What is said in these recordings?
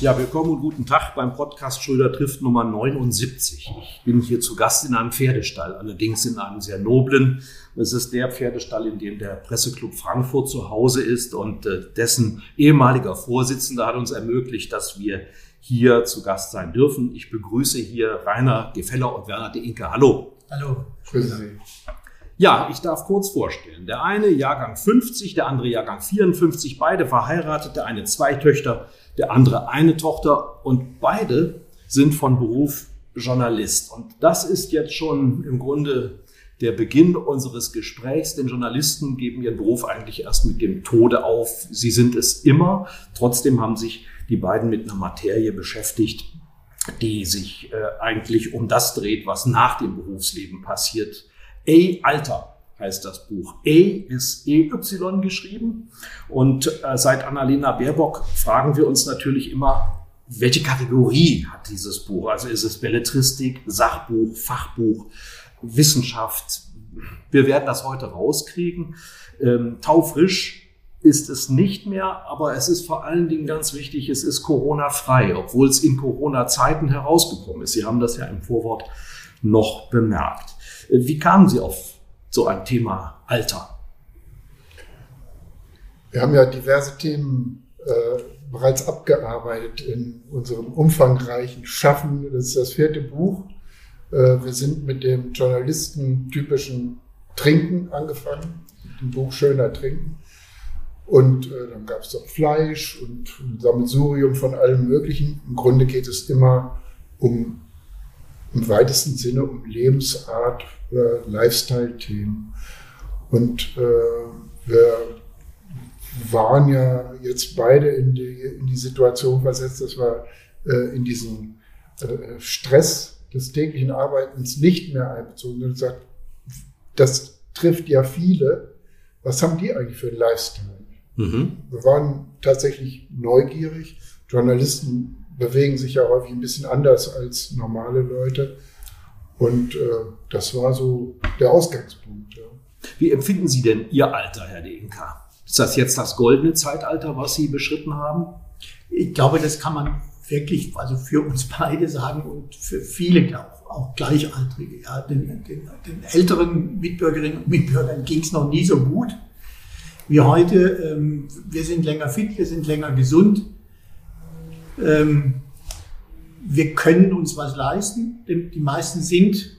Ja, willkommen und guten Tag beim Podcast Schröder trifft Nummer 79. Ich bin hier zu Gast in einem Pferdestall, allerdings in einem sehr noblen. Es ist der Pferdestall, in dem der Presseclub Frankfurt zu Hause ist und äh, dessen ehemaliger Vorsitzender hat uns ermöglicht, dass wir hier zu Gast sein dürfen. Ich begrüße hier Rainer Gefeller und Werner de Inke. Hallo. Hallo. Grüße Sie. Ja, ich darf kurz vorstellen. Der eine Jahrgang 50, der andere Jahrgang 54, beide verheiratet, der eine zwei Töchter, der andere eine Tochter und beide sind von Beruf Journalist. Und das ist jetzt schon im Grunde der Beginn unseres Gesprächs, denn Journalisten geben ihren Beruf eigentlich erst mit dem Tode auf. Sie sind es immer. Trotzdem haben sich die beiden mit einer Materie beschäftigt, die sich äh, eigentlich um das dreht, was nach dem Berufsleben passiert. Ey, Alter heißt das Buch. E ist EY geschrieben. Und äh, seit Annalena Baerbock fragen wir uns natürlich immer, welche Kategorie hat dieses Buch? Also ist es Belletristik, Sachbuch, Fachbuch, Wissenschaft? Wir werden das heute rauskriegen. Ähm, taufrisch ist es nicht mehr, aber es ist vor allen Dingen ganz wichtig, es ist Corona-frei, obwohl es in Corona-Zeiten herausgekommen ist. Sie haben das ja im Vorwort noch bemerkt. Wie kamen Sie auf so ein Thema Alter? Wir haben ja diverse Themen äh, bereits abgearbeitet in unserem umfangreichen Schaffen. Das ist das vierte Buch. Äh, wir sind mit dem journalistentypischen Trinken angefangen, mit dem Buch Schöner Trinken. Und äh, dann gab es noch Fleisch und ein Sammelsurium von allem Möglichen. Im Grunde geht es immer um im weitesten Sinne um Lebensart oder Lifestyle-Themen. Und äh, wir waren ja jetzt beide in die, in die Situation versetzt, dass wir äh, in diesen äh, Stress des täglichen Arbeitens nicht mehr einbezogen sind und gesagt, das trifft ja viele. Was haben die eigentlich für einen Lifestyle? Mhm. Wir waren tatsächlich neugierig. Journalisten bewegen sich ja häufig ein bisschen anders als normale Leute. Und äh, das war so der Ausgangspunkt. Ja. Wie empfinden Sie denn Ihr Alter, Herr Deinka? Ist das jetzt das goldene Zeitalter, was Sie beschritten haben? Ich glaube, das kann man wirklich, also für uns beide sagen und für viele auch, auch Gleichaltrige. Ja, den, den, den älteren Mitbürgerinnen und Mitbürgern ging es noch nie so gut wie heute. Ähm, wir sind länger fit, wir sind länger gesund. Ähm, wir können uns was leisten, denn die meisten sind,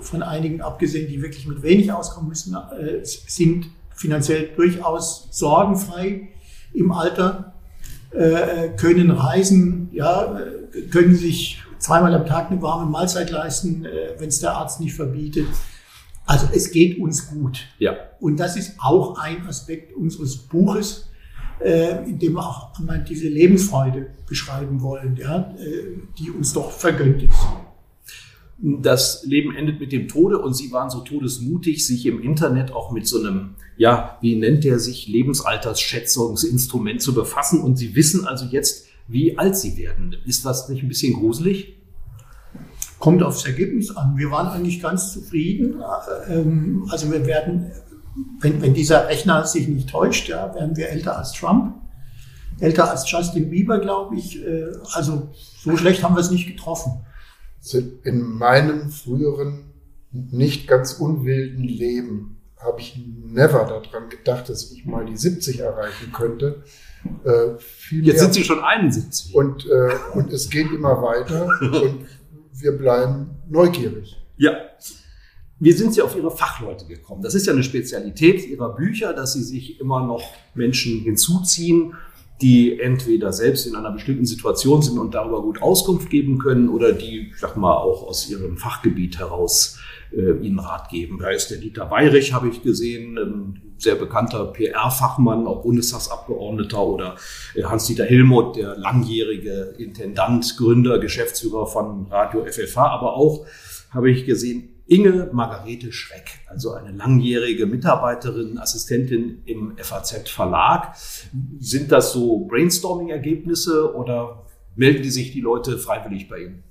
von einigen abgesehen, die wirklich mit wenig auskommen müssen, äh, sind finanziell durchaus sorgenfrei im Alter, äh, können reisen, ja, können sich zweimal am Tag eine warme Mahlzeit leisten, äh, wenn es der Arzt nicht verbietet. Also es geht uns gut. Ja. Und das ist auch ein Aspekt unseres Buches, äh, in dem wir auch einmal diese Lebensfreude beschreiben wollen, ja, äh, die uns doch vergönnt ist. Das Leben endet mit dem Tode und Sie waren so todesmutig, sich im Internet auch mit so einem, ja, wie nennt der sich, Lebensaltersschätzungsinstrument zu befassen und Sie wissen also jetzt, wie alt Sie werden. Ist das nicht ein bisschen gruselig? Kommt aufs Ergebnis an. Wir waren eigentlich ganz zufrieden. Ähm, also wir werden wenn, wenn dieser Rechner sich nicht täuscht, ja, werden wir älter als Trump, älter als Justin Bieber, glaube ich. Äh, also so schlecht haben wir es nicht getroffen. In meinem früheren, nicht ganz unwilden Leben habe ich never daran gedacht, dass ich mal die 70 erreichen könnte. Äh, Jetzt sind Sie schon 71. Und, äh, und es geht immer weiter und wir bleiben neugierig. Ja. Wie sind Sie auf Ihre Fachleute gekommen? Das ist ja eine Spezialität Ihrer Bücher, dass Sie sich immer noch Menschen hinzuziehen, die entweder selbst in einer bestimmten Situation sind und darüber gut Auskunft geben können oder die, ich sag mal, auch aus ihrem Fachgebiet heraus äh, Ihnen Rat geben. Da ist der Dieter Weirich, habe ich gesehen, ein sehr bekannter PR-Fachmann, auch Bundestagsabgeordneter oder äh, Hans-Dieter Hilmuth, der langjährige Intendant, Gründer, Geschäftsführer von Radio FFH, aber auch habe ich gesehen, Inge Margarete Schreck, also eine langjährige Mitarbeiterin, Assistentin im FAZ Verlag. Sind das so Brainstorming-Ergebnisse oder melden die sich die Leute freiwillig bei Ihnen?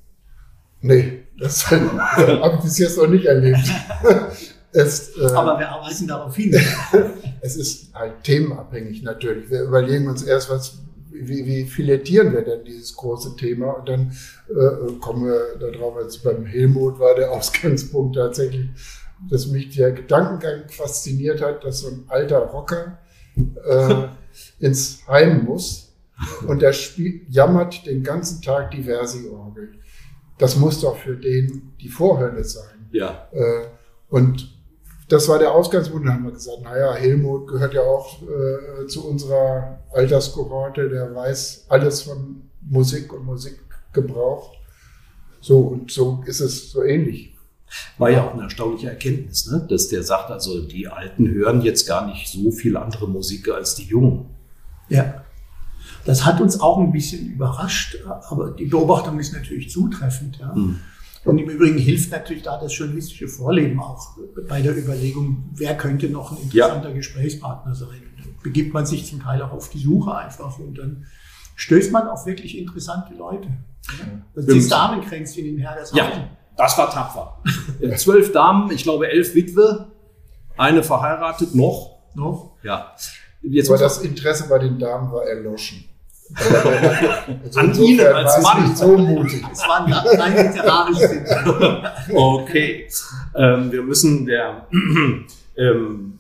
Nee, das habe ich bis jetzt noch nicht erlebt. Es, äh, Aber wir arbeiten darauf hin. es ist halt themenabhängig natürlich. Wir überlegen uns erst, was, wie, wie filettieren wir denn dieses große Thema? Und dann äh, kommen wir darauf, als beim Helmut war der Ausgangspunkt tatsächlich, dass mich der Gedankengang fasziniert hat, dass so ein alter Rocker äh, ins Heim muss und der spielt, jammert den ganzen Tag die Versi-Orgel. Das muss doch für den die Vorhölle sein. Ja. Äh, und das war der Ausgangspunkt. Dann haben wir gesagt, naja, Helmut gehört ja auch äh, zu unserer Alterskohorte, der weiß alles von Musik und Musikgebrauch. So, und so ist es so ähnlich. War ja auch eine erstaunliche Erkenntnis, ne? dass der sagt, also die Alten hören jetzt gar nicht so viel andere Musik als die Jungen. Ja. Das hat uns auch ein bisschen überrascht, aber die Beobachtung ist natürlich zutreffend. Ja. Mhm. Und im Übrigen hilft natürlich da das journalistische Vorleben auch bei der Überlegung, wer könnte noch ein interessanter ja. Gesprächspartner sein. Und dann begibt man sich zum Teil auch auf die Suche einfach und dann stößt man auf wirklich interessante Leute. Das ist Damenkränzchen in Hergershagen. Ja, das war tapfer. Zwölf Damen, ich glaube elf Witwe, eine verheiratet noch. Noch? Ja. Jetzt Aber das Interesse bei den Damen war erloschen. Also An Ihnen als Mann. Nicht so mutig. Es war rein literarisch. okay. Ähm, wir müssen der ähm,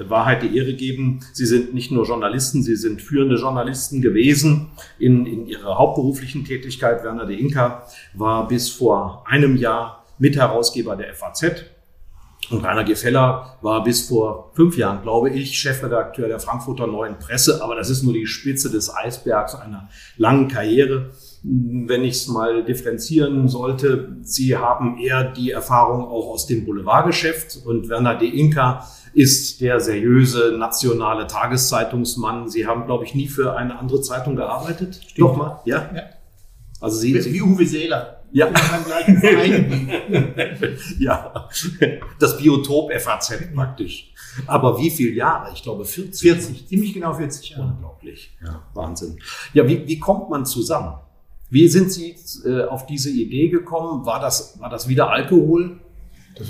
Wahrheit die Ehre geben. Sie sind nicht nur Journalisten, Sie sind führende Journalisten gewesen in, in Ihrer hauptberuflichen Tätigkeit. Werner de Inka war bis vor einem Jahr Mitherausgeber der FAZ und Rainer Gefeller war bis vor fünf Jahren, glaube ich, Chefredakteur der Frankfurter Neuen Presse. Aber das ist nur die Spitze des Eisbergs einer langen Karriere. Wenn ich es mal differenzieren sollte, Sie haben eher die Erfahrung auch aus dem Boulevardgeschäft und Werner de Inka ist der seriöse nationale Tageszeitungsmann. Sie haben, glaube ich, nie für eine andere Zeitung gearbeitet. Stimmt. Doch mal, ja? ja. Also Sie, wie, wie Uwe Seeler. Ja. ja, das Biotop FAZ praktisch. Aber wie viele Jahre? Ich glaube 40. 40, ziemlich genau 40 Jahre. Unglaublich. Ja, Wahnsinn. Ja, wie, wie kommt man zusammen? Wie sind Sie äh, auf diese Idee gekommen? War das, war das wieder Alkohol? Das,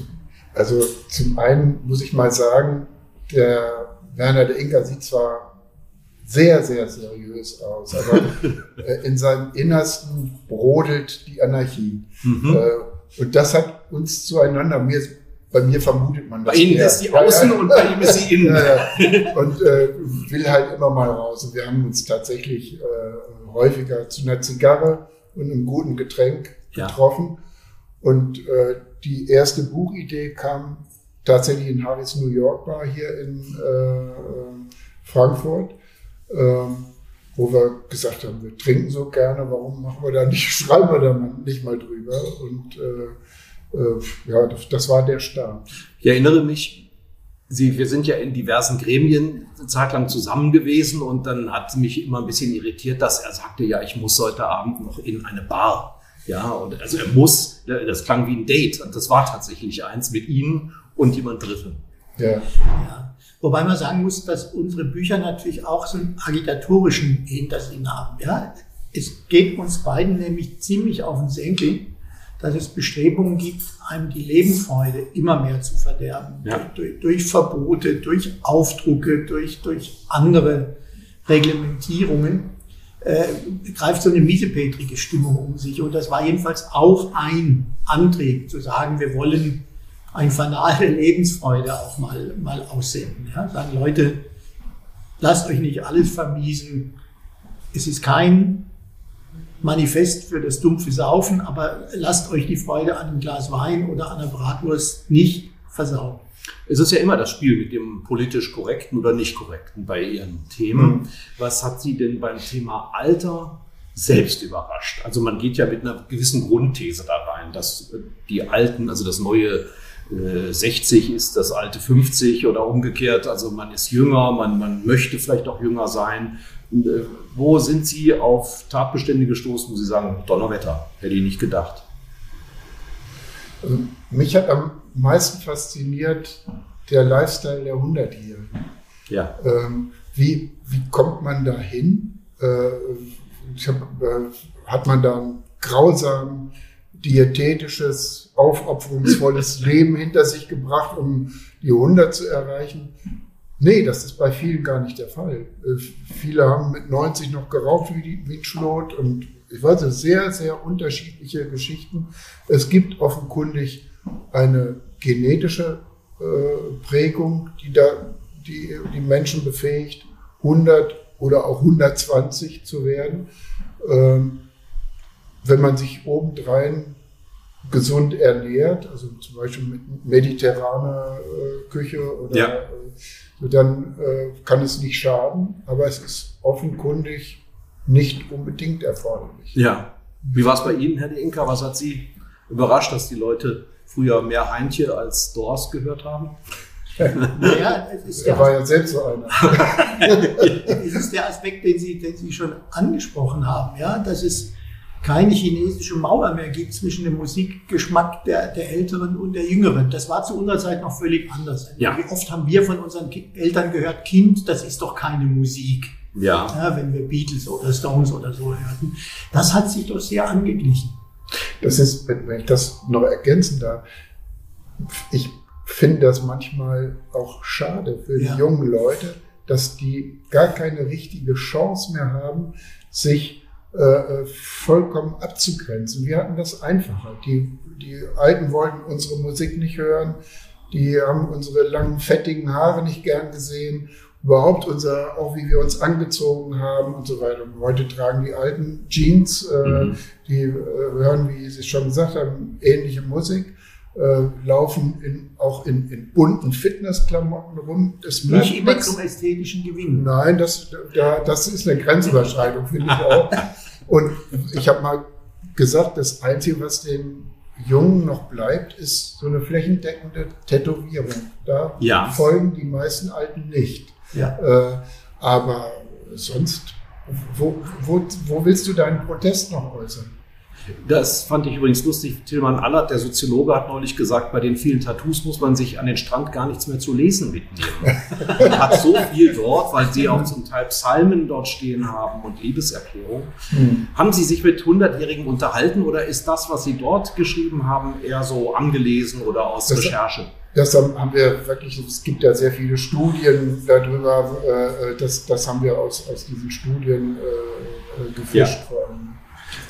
also zum einen muss ich mal sagen, der Werner der Inka sieht zwar sehr, sehr seriös aus. Aber äh, in seinem Innersten brodelt die Anarchie. Mhm. Äh, und das hat uns zueinander, mir, bei mir vermutet man das. Bei Ihnen ist die Außen ja, und bei ihm ist die Innen. Ja, und äh, will halt immer mal raus. Und wir haben uns tatsächlich äh, häufiger zu einer Zigarre und einem guten Getränk getroffen. Und äh, die erste Buchidee kam tatsächlich in Harris New York Bar hier in Frankfurt ähm, wo wir gesagt haben, wir trinken so gerne, warum machen wir da nicht, schreiben wir da nicht mal drüber. Und äh, äh, ja, das, das, war der Start. Ich erinnere mich, Sie, wir sind ja in diversen Gremien eine Zeit lang zusammen gewesen und dann hat mich immer ein bisschen irritiert, dass er sagte, ja, ich muss heute Abend noch in eine Bar. Ja, und also er muss, das klang wie ein Date und das war tatsächlich eins mit Ihnen und jemand Dritten. Ja. ja. Wobei man sagen muss, dass unsere Bücher natürlich auch so einen agitatorischen Hintersinn haben. Ja? Es geht uns beiden nämlich ziemlich auf den Senkel, dass es Bestrebungen gibt, einem die Lebensfreude immer mehr zu verderben. Ja. Durch, durch, Verbote, durch Aufdrucke, durch, durch andere Reglementierungen äh, greift so eine miesepetrige Stimmung um sich. Und das war jedenfalls auch ein Antrieb, zu sagen, wir wollen ein Fanal der Lebensfreude auch mal, mal aussenden. Ja? Sagen Leute, lasst euch nicht alles vermiesen. Es ist kein Manifest für das dumpfe Saufen, aber lasst euch die Freude an einem Glas Wein oder an einer Bratwurst nicht versauen. Es ist ja immer das Spiel mit dem politisch korrekten oder nicht korrekten bei Ihren Themen. Mhm. Was hat Sie denn beim Thema Alter selbst überrascht? Also man geht ja mit einer gewissen Grundthese da rein, dass die Alten, also das neue 60 äh, ist das alte 50 oder umgekehrt. Also man ist jünger, man, man möchte vielleicht auch jünger sein. Äh, wo sind Sie auf Tatbestände gestoßen, wo Sie sagen, Donnerwetter, hätte ich nicht gedacht? Also mich hat am meisten fasziniert der Lifestyle der 100-Jährigen. Ja. Ähm, wie, wie kommt man da hin? Äh, hab, äh, hat man da einen grausamen diätetisches, aufopferungsvolles Leben hinter sich gebracht, um die 100 zu erreichen. Nee, das ist bei vielen gar nicht der Fall. Äh, viele haben mit 90 noch geraucht wie, die, wie und ich weiß nicht, sehr, sehr unterschiedliche Geschichten. Es gibt offenkundig eine genetische äh, Prägung, die da die, die Menschen befähigt, 100 oder auch 120 zu werden. Ähm, wenn man sich obendrein gesund ernährt, also zum Beispiel mit mediterraner äh, Küche oder ja. äh, dann äh, kann es nicht schaden, aber es ist offenkundig nicht unbedingt erforderlich. Ja. Wie war es bei Ihnen, Herr De Inka? Was hat Sie überrascht, dass die Leute früher mehr Heintje als Dorst gehört haben? naja, er war ja selbst so einer. es ist der Aspekt, den Sie, den Sie schon angesprochen haben, ja, dass es keine chinesische Mauer mehr gibt zwischen dem Musikgeschmack der, der Älteren und der Jüngeren. Das war zu unserer Zeit noch völlig anders. Ja. Wie oft haben wir von unseren Eltern gehört, Kind, das ist doch keine Musik. Ja. ja. Wenn wir Beatles oder Stones oder so hörten. Das hat sich doch sehr angeglichen. Das ist, wenn ich das noch ergänzen darf, ich finde das manchmal auch schade für die jungen Leute, dass die gar keine richtige Chance mehr haben, sich äh, vollkommen abzugrenzen. Wir hatten das einfacher. Die, die Alten wollten unsere Musik nicht hören, die haben unsere langen, fettigen Haare nicht gern gesehen, überhaupt unser, auch wie wir uns angezogen haben und so weiter. Und heute tragen die alten Jeans, äh, mhm. die äh, hören, wie Sie schon gesagt haben, ähnliche Musik. Äh, laufen in, auch in, in bunten Fitnessklamotten rum. Das Nicht immer zum ästhetischen Gewinn. Nein, das, da, das ist eine Grenzüberschreitung, finde ich auch. Und ich habe mal gesagt, das Einzige, was den Jungen noch bleibt, ist so eine flächendeckende Tätowierung. Da ja. folgen die meisten Alten nicht. Ja. Äh, aber sonst, wo, wo, wo willst du deinen Protest noch äußern? Das fand ich übrigens lustig. Tilman Allert, der Soziologe, hat neulich gesagt, bei den vielen Tattoos muss man sich an den Strand gar nichts mehr zu lesen mitnehmen. man hat so viel dort, weil sie auch zum Teil Psalmen dort stehen haben und Liebeserklärungen. Hm. Haben Sie sich mit Hundertjährigen unterhalten oder ist das, was Sie dort geschrieben haben, eher so angelesen oder aus das, Recherche? Das haben wir wirklich, es gibt ja sehr viele Studien darüber, äh, das, das haben wir aus, aus diesen Studien äh, gefischt ja. allem.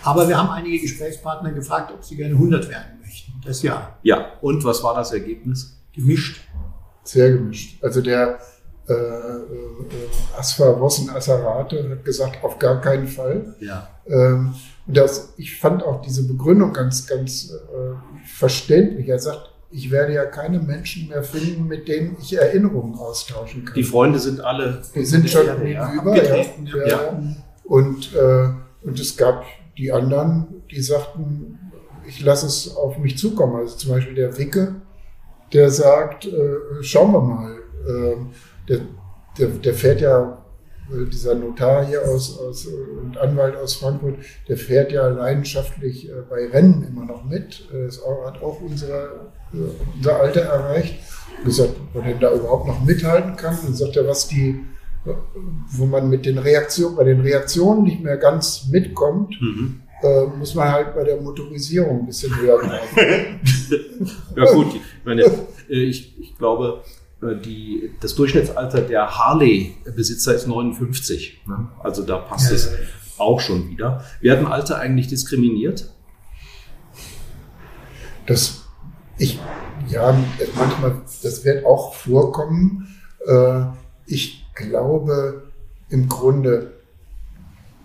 Aber wir haben einige Gesprächspartner gefragt, ob sie gerne 100 werden möchten. Das ja. Ja, und was war das Ergebnis? Gemischt. Sehr gemischt. Also der äh, äh, Asfa Wossen Asarate hat gesagt, auf gar keinen Fall. Ja. Ähm, und das, ich fand auch diese Begründung ganz, ganz äh, verständlich. Er sagt, ich werde ja keine Menschen mehr finden, mit denen ich Erinnerungen austauschen kann. Die Freunde sind alle. Die sind schon über. Ja, ja. ja. Und, äh, und es gab die anderen, die sagten, ich lasse es auf mich zukommen. Also zum Beispiel der Wicke, der sagt, äh, schauen wir mal. Äh, der, der, der, fährt ja, äh, dieser Notar hier aus, aus und Anwalt aus Frankfurt, der fährt ja leidenschaftlich äh, bei Rennen immer noch mit. Das hat auch unsere, äh, unser Alter erreicht. Und gesagt, ob er da überhaupt noch mithalten kann. Und sagt er, was die wo man mit den Reaktionen, bei den Reaktionen nicht mehr ganz mitkommt, mhm. äh, muss man halt bei der Motorisierung ein bisschen höher greifen. ja gut, ich, meine, äh, ich, ich glaube, äh, die, das Durchschnittsalter der Harley-Besitzer ist 59. Ne? Also da passt ja, es ja. auch schon wieder. Werden Alte eigentlich diskriminiert? Das, ich, ja, manchmal, das wird auch vorkommen. Äh, ich glaube, im Grunde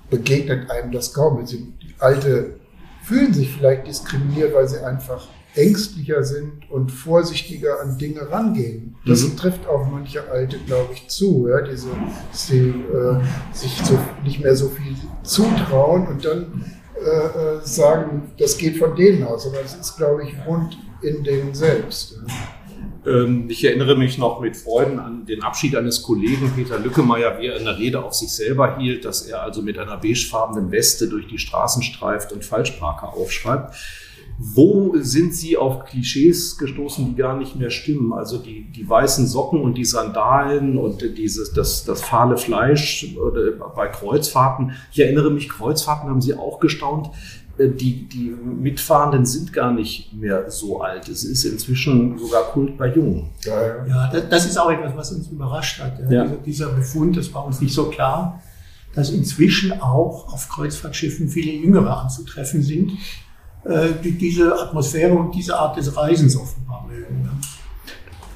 begegnet einem das kaum. Die Alte fühlen sich vielleicht diskriminiert, weil sie einfach ängstlicher sind und vorsichtiger an Dinge rangehen. Das Mhm. trifft auf manche Alte, glaube ich, zu. Ja? Diese, dass sie äh, sich so, nicht mehr so viel zutrauen und dann äh, äh, sagen, das geht von denen aus. Aber das ist, glaube ich, rund in denen selbst. Ja? Ähm, ich erinnere mich noch mit Freuden an den Abschied eines Kollegen, Peter Lückemeier, wie er eine Rede auf sich selber hielt, dass er also mit einer beigefarbenen Weste durch die Straßen streift und Falschparker aufschreibt. Wo sind Sie auf Klischees gestoßen, die gar nicht mehr stimmen? Also die, die weißen Socken und die Sandalen und dieses, das, das fahle Fleisch oder bei Kreuzfahrten. Ich erinnere mich, Kreuzfahrten haben Sie auch gestaunt. Äh, Die, die Mitfahrenden sind gar nicht mehr so alt. Es ist inzwischen sogar Kult bei Jungen. Ja, ja. Ja, das, das ist auch etwas, was uns überrascht hat. Ja. Ja. Dieser, dieser Befund, das war uns nicht so klar, dass inzwischen auch auf Kreuzfahrtschiffen viele Jüngere anzutreffen sind, äh, die diese Atmosphäre und diese Art des Reisens offenbar mögen. Ja.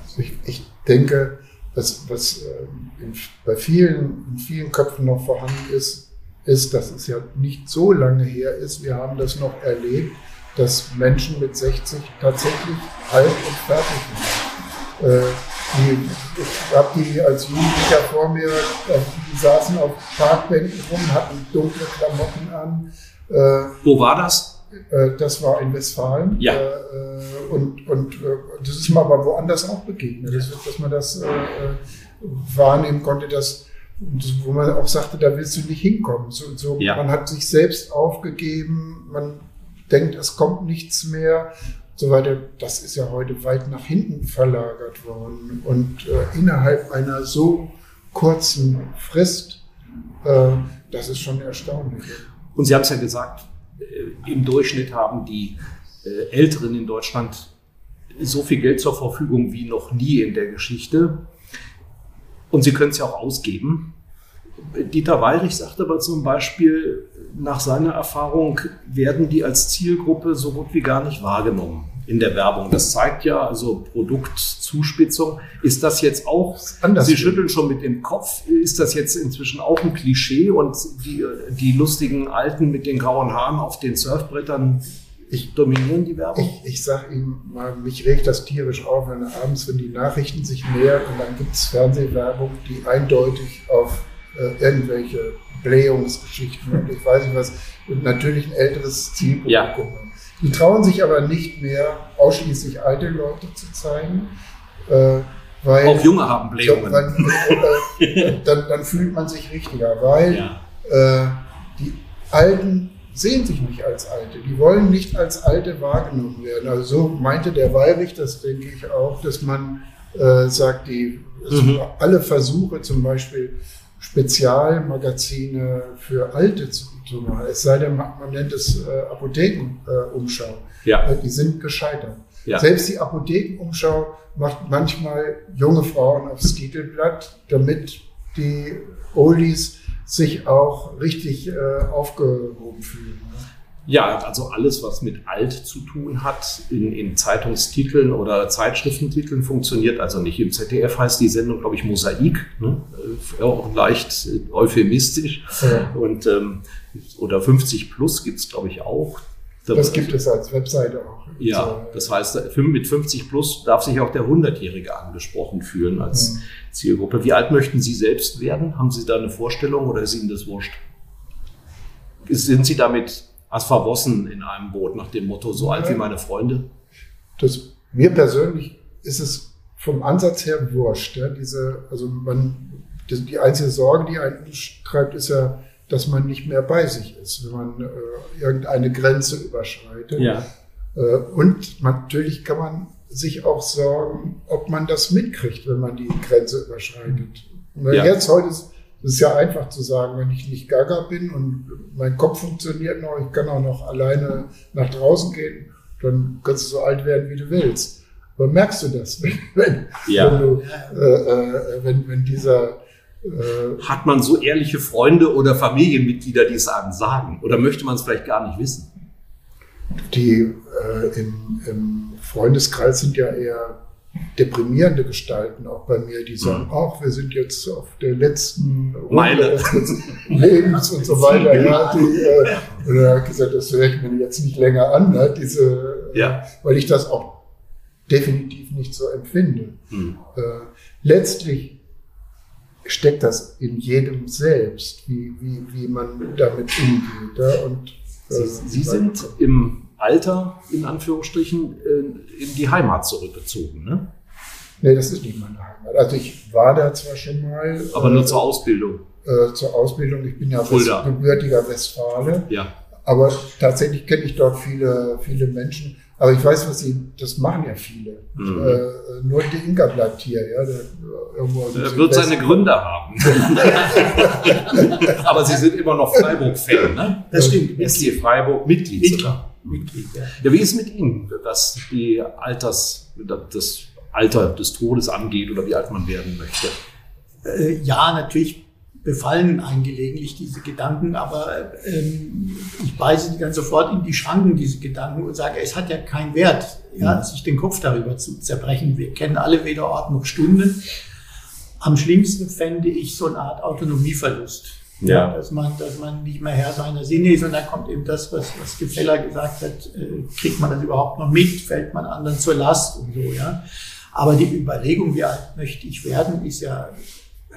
Also ich, ich denke, was, was ähm, in, bei vielen, in vielen Köpfen noch vorhanden ist, ist, dass es ja nicht so lange her ist. Wir haben das noch erlebt, dass Menschen mit 60 tatsächlich alt und fertig sind. Äh, die, ich habe die als Jugendlicher vor mir, äh, die saßen auf Parkbänken rum, hatten dunkle Klamotten an. Äh, Wo war das? äh, Das war in Westfalen. Ja. Äh, Und, und das ist mir aber woanders auch begegnet, dass, dass man das wahrnehmen konnte, dass, wo man auch sagte, da willst du nicht hinkommen. So, so, Ja. Man hat sich selbst aufgegeben, man denkt, es kommt nichts mehr. So weiter. Das ist ja heute weit nach hinten verlagert worden. Und äh, innerhalb einer so kurzen Frist, äh, das ist schon erstaunlich. Und Sie haben es ja gesagt, äh, im Durchschnitt haben die äh, Älteren in Deutschland so viel Geld zur Verfügung wie noch nie in der Geschichte. Und sie können es ja auch ausgeben. Dieter Weirich sagt aber zum Beispiel, nach seiner Erfahrung werden die als Zielgruppe so gut wie gar nicht wahrgenommen in der Werbung. Das zeigt ja also Produktzuspitzung. Ist das jetzt auch, Anders Sie schütteln schon mit dem Kopf, ist das jetzt inzwischen auch ein Klischee und die, die lustigen Alten mit den grauen Haaren auf den Surfbrettern Ich- dominieren die Werbung? Ich, ich sage Ihnen mal, mich regt das tierisch auf, wenn abends, wenn die Nachrichten sich nähern und dann gibt es Fernsehwerbung, die eindeutig auf äh, irgendwelche Blähungsgeschichten und ich weiß nicht was, und natürlich ein älteres Zielpublikum Ja. haben. Die trauen sich aber nicht mehr, ausschließlich alte Leute zu zeigen, äh, weil, Auch Junge haben Blähungen. weil äh, dann, dann fühlt man sich richtiger, weil Ja. äh, die Alten sehen sich nicht als Alte. Die wollen nicht als Alte wahrgenommen werden. Also so meinte der Weirich, das denke ich auch, dass man äh, sagt, die also Mhm. alle Versuche zum Beispiel Spezialmagazine für Alte zu, zu machen, es sei denn, man nennt es äh, Apothekenumschau, Ja. äh, die sind gescheitert. Ja. Selbst die Apothekenumschau macht manchmal junge Frauen aufs Titelblatt, damit die Oldies sich auch richtig äh, aufgehoben fühlen. ne? Ja, also alles, was mit alt zu tun hat, in, in Zeitungstiteln oder Zeitschriftentiteln funktioniert also nicht. Im ZDF heißt die Sendung, glaube ich, Mosaik, ne? Äh, auch leicht äh, euphemistisch. Ja. Und, ähm, oder 50 plus gibt's glaube ich, auch. Das gibt es als Webseite auch. Ja, das heißt, mit 50 plus darf sich auch der 100-Jährige angesprochen fühlen als Mhm. Zielgruppe. Wie alt möchten Sie selbst werden? Haben Sie da eine Vorstellung oder ist Ihnen das wurscht? Sind Sie damit als verwossen in einem Boot nach dem Motto, so alt wie meine Freunde? Das, mir persönlich ist es vom Ansatz her wurscht. Ja? Diese, also man, die einzige Sorge, die einen treibt, ist ja, dass man nicht mehr bei sich ist, wenn man äh, irgendeine Grenze überschreitet. Äh, und natürlich kann man sich auch sorgen, ob man das mitkriegt, wenn man die Grenze überschreitet. Und Ja. Jetzt heute ist es ja einfach zu sagen, wenn ich nicht gaga bin und mein Kopf funktioniert noch, ich kann auch noch alleine nach draußen gehen, dann kannst du so alt werden, wie du willst. Aber merkst du das, wenn, wenn, Ja. wenn, du, äh, äh, wenn, wenn dieser Hat man so ehrliche Freunde oder Familienmitglieder, die es einem sagen? Oder möchte man es vielleicht gar nicht wissen? die äh, im, im Freundeskreis sind ja eher deprimierende Gestalten auch bei mir, die sagen, ach, wir sind jetzt auf der letzten Meile. unseres Lebens und so weiter. Ja, die, äh, er hat gesagt, das höre ich mir jetzt nicht länger an, ne, diese, Ja. weil ich das auch definitiv nicht so empfinde. Hm. Äh, letztlich steckt das in jedem selbst, wie, wie, wie man damit umgeht. Ja? Und, äh, Sie, Sie sind im Alter, in Anführungsstrichen, äh, in die Heimat zurückgezogen, ne? Nee, das ist nicht meine Heimat. Also ich war da zwar schon mal. aber äh, nur zur Ausbildung. äh, zur Ausbildung. Ich bin ja West, gebürtiger Westfale. Ja. Aber tatsächlich kenne ich dort viele, viele Menschen. Aber ich weiß, was sie, das machen ja viele. Mhm. Äh, nur die Inka bleibt hier, ja. Der, irgendwo Er wird seine. Gründe haben. aber Sie sind immer noch Freiburg-Fan, ne? Das stimmt. SC Freiburg, Mitglied Mitglied. sogar. Mitglied, ja. Ja, wie ist mit Ihnen, was die Alters, das Alter des Todes angeht oder wie alt man werden möchte? Äh, ja, natürlich befallen einen gelegentlich diese Gedanken, aber ähm, ich beiße die dann sofort in die Schranken, diese Gedanken, und sage, es hat ja keinen Wert, ja, Mhm. sich den Kopf darüber zu zerbrechen. Wir kennen alle weder Ort noch Stunden. Am schlimmsten fände ich so eine Art Autonomieverlust. Ja. Dass man, dass man nicht mehr Herr seiner Sinne ist und dann kommt eben das, was, was Gefeller gesagt hat, äh, kriegt man das überhaupt noch mit, fällt man anderen zur Last und so, ja. Aber die Überlegung, wie alt möchte ich werden, ist ja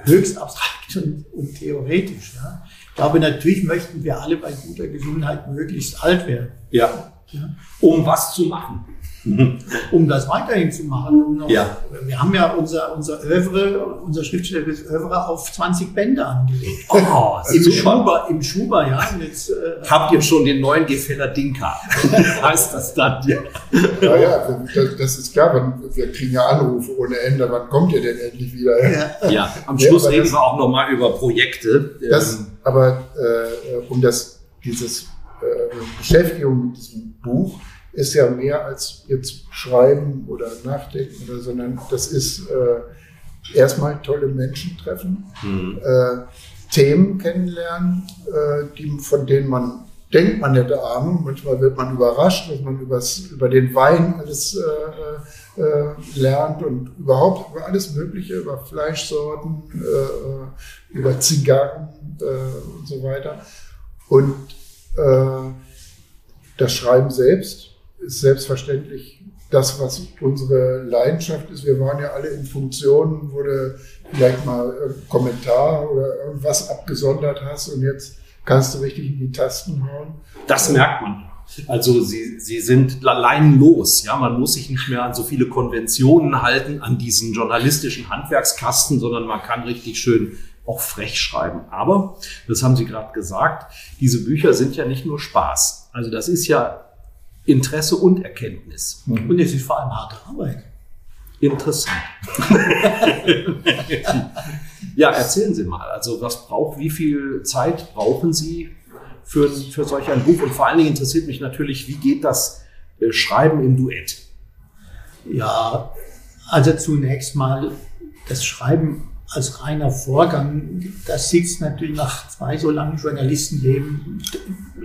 höchst abstrakt und, und theoretisch. Ja. Ich glaube, natürlich möchten wir alle bei guter Gesundheit möglichst alt werden. Ja. Ja. Um was zu machen? Um das weiterhin zu machen. Noch, Ja. Wir haben ja unser, unser Övre, unser schriftstellerisches Övre auf 20 Bände angelegt. Oh, Im super. Schuber, im Schuber, ja. Jetzt, äh, Habt ihr schon den neuen Gefeller Dinka? heißt das dann? Ja. Ja, ja, das, das ist klar. wenn- Wir kriegen ja Anrufe ohne Ende. Wann kommt ihr denn endlich wieder? ja. ja, am Ja, Schluss aber reden das- wir auch nochmal über Projekte. Das, Ähm, aber äh, um das, dieses äh, Beschäftigung mit diesem Buch ist ja mehr als jetzt schreiben oder nachdenken oder, sondern das ist äh, erstmal tolle Menschen treffen, hm. äh, Themen kennenlernen, äh, die, von denen man denkt, man hätte Ahnung. Manchmal wird man überrascht, was man übers, über den Wein alles äh, äh, lernt und überhaupt über alles Mögliche, über Fleischsorten, äh, über Zigarren und so weiter. Und das Schreiben selbst ist selbstverständlich das, was unsere Leidenschaft ist. Wir waren ja alle in Funktionen, wo du vielleicht mal einen Kommentar oder irgendwas abgesondert hast und jetzt kannst du richtig in die Tasten hauen. Das merkt man. Also sie, sie sind leinenlos. Ja, man muss sich nicht mehr an so viele Konventionen halten, an diesen journalistischen Handwerkskasten, sondern man kann richtig schön auch frech schreiben. Aber, das haben Sie gerade gesagt, diese Bücher sind ja nicht nur Spaß. Also das ist ja Interesse und Erkenntnis. Und es ist vor allem harte Arbeit. Interessant. ja, erzählen Sie mal. Also was braucht, wie viel Zeit brauchen Sie für, für solch ein Buch? Und vor allen Dingen interessiert mich natürlich, wie geht das äh, Schreiben im Duett? Ja, also zunächst mal das Schreiben als reiner Vorgang, das sitzt natürlich nach zwei so langen Journalistenleben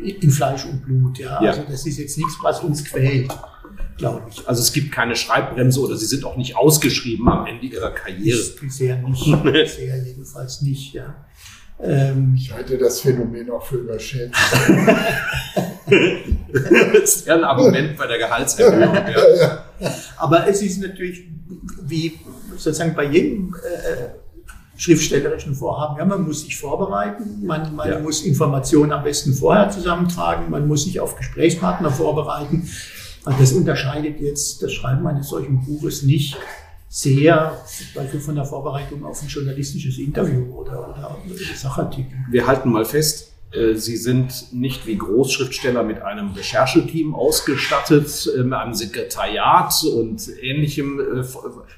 in Fleisch und Blut. Ja, Ja. also das ist jetzt nichts, was uns quält, glaube ich. Also es gibt keine Schreibbremse oder Sie sind auch nicht ausgeschrieben am Ende Ihrer Karriere. Ich bisher nicht, bisher jedenfalls nicht. Ja. Ähm, Ich halte das Phänomen auch für überschätzt. Das ist ja ein Argument bei der Gehaltserhöhung. Ja. Aber es ist natürlich wie sozusagen bei jedem äh, schriftstellerischen Vorhaben, ja, man muss sich vorbereiten, man, man Ja. muss Informationen am besten vorher zusammentragen, man muss sich auf Gesprächspartner vorbereiten. Und das unterscheidet jetzt das Schreiben eines solchen Buches nicht sehr, zum Beispiel von der Vorbereitung auf ein journalistisches Interview oder, oder Sachartikel. Wir halten mal fest, Sie sind nicht wie Großschriftsteller mit einem Rechercheteam ausgestattet, äh, mit einem Sekretariat und ähnlichem. äh,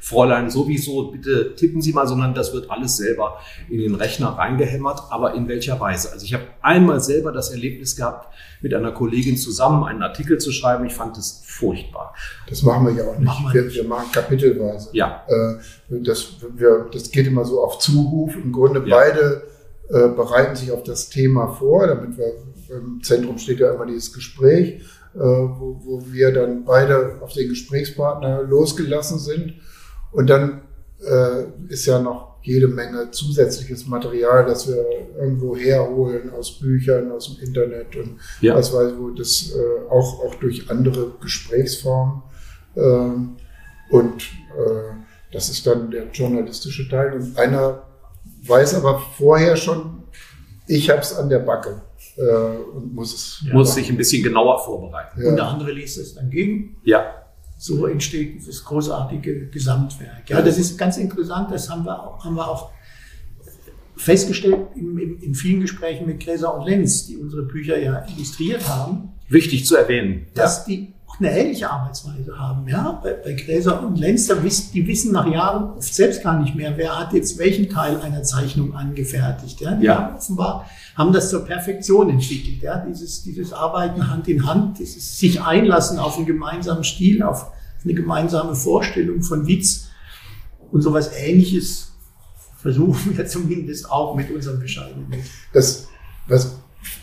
Fräulein sowieso, bitte tippen Sie mal, sondern das wird alles selber in den Rechner reingehämmert. Aber in welcher Weise? Also ich habe einmal selber das Erlebnis gehabt, mit einer Kollegin zusammen einen Artikel zu schreiben. Ich fand es furchtbar. Das machen wir ja auch nicht. Machen wir wir machen kapitelweise. Ja, Äh, das, wir, das geht immer so auf Zuruf. Im Grunde Ja. beide äh, bereiten sich auf das Thema vor, damit wir im Zentrum steht ja immer dieses Gespräch, äh, wo, wo wir dann beide auf den Gesprächspartner losgelassen sind. Und dann äh, ist ja noch jede Menge zusätzliches Material, das wir irgendwo herholen aus Büchern, aus dem Internet und Ja. was weiß wo, das äh, auch, auch durch andere Gesprächsformen. Ähm, und äh, das ist dann der journalistische Teil. Und einer weiß aber vorher schon, ich habe es an der Backe äh, und muss es. Ja. Muss sich ein bisschen genauer vorbereiten. Ja. Und der andere liest es dann gegen. Ja. So entsteht dieses großartige Gesamtwerk. Ja, das ist ganz interessant. Das haben wir auch, haben wir auch festgestellt in, in, in vielen Gesprächen mit Gräser und Lenz, die unsere Bücher ja illustriert haben, Wichtig zu erwähnen. dass die auch eine ähnliche Arbeitsweise haben. Ja, bei, bei Gräser und wissen, die wissen nach Jahren oft selbst gar nicht mehr, wer hat jetzt welchen Teil einer Zeichnung angefertigt. Ja, die Ja. haben offenbar haben das zur Perfektion entwickelt. Ja, dieses, dieses Arbeiten Hand in Hand, dieses sich einlassen auf einen gemeinsamen Stil, auf eine gemeinsame Vorstellung von Witz und sowas Ähnliches versuchen wir zumindest auch mit unserem bescheidenen. Das, was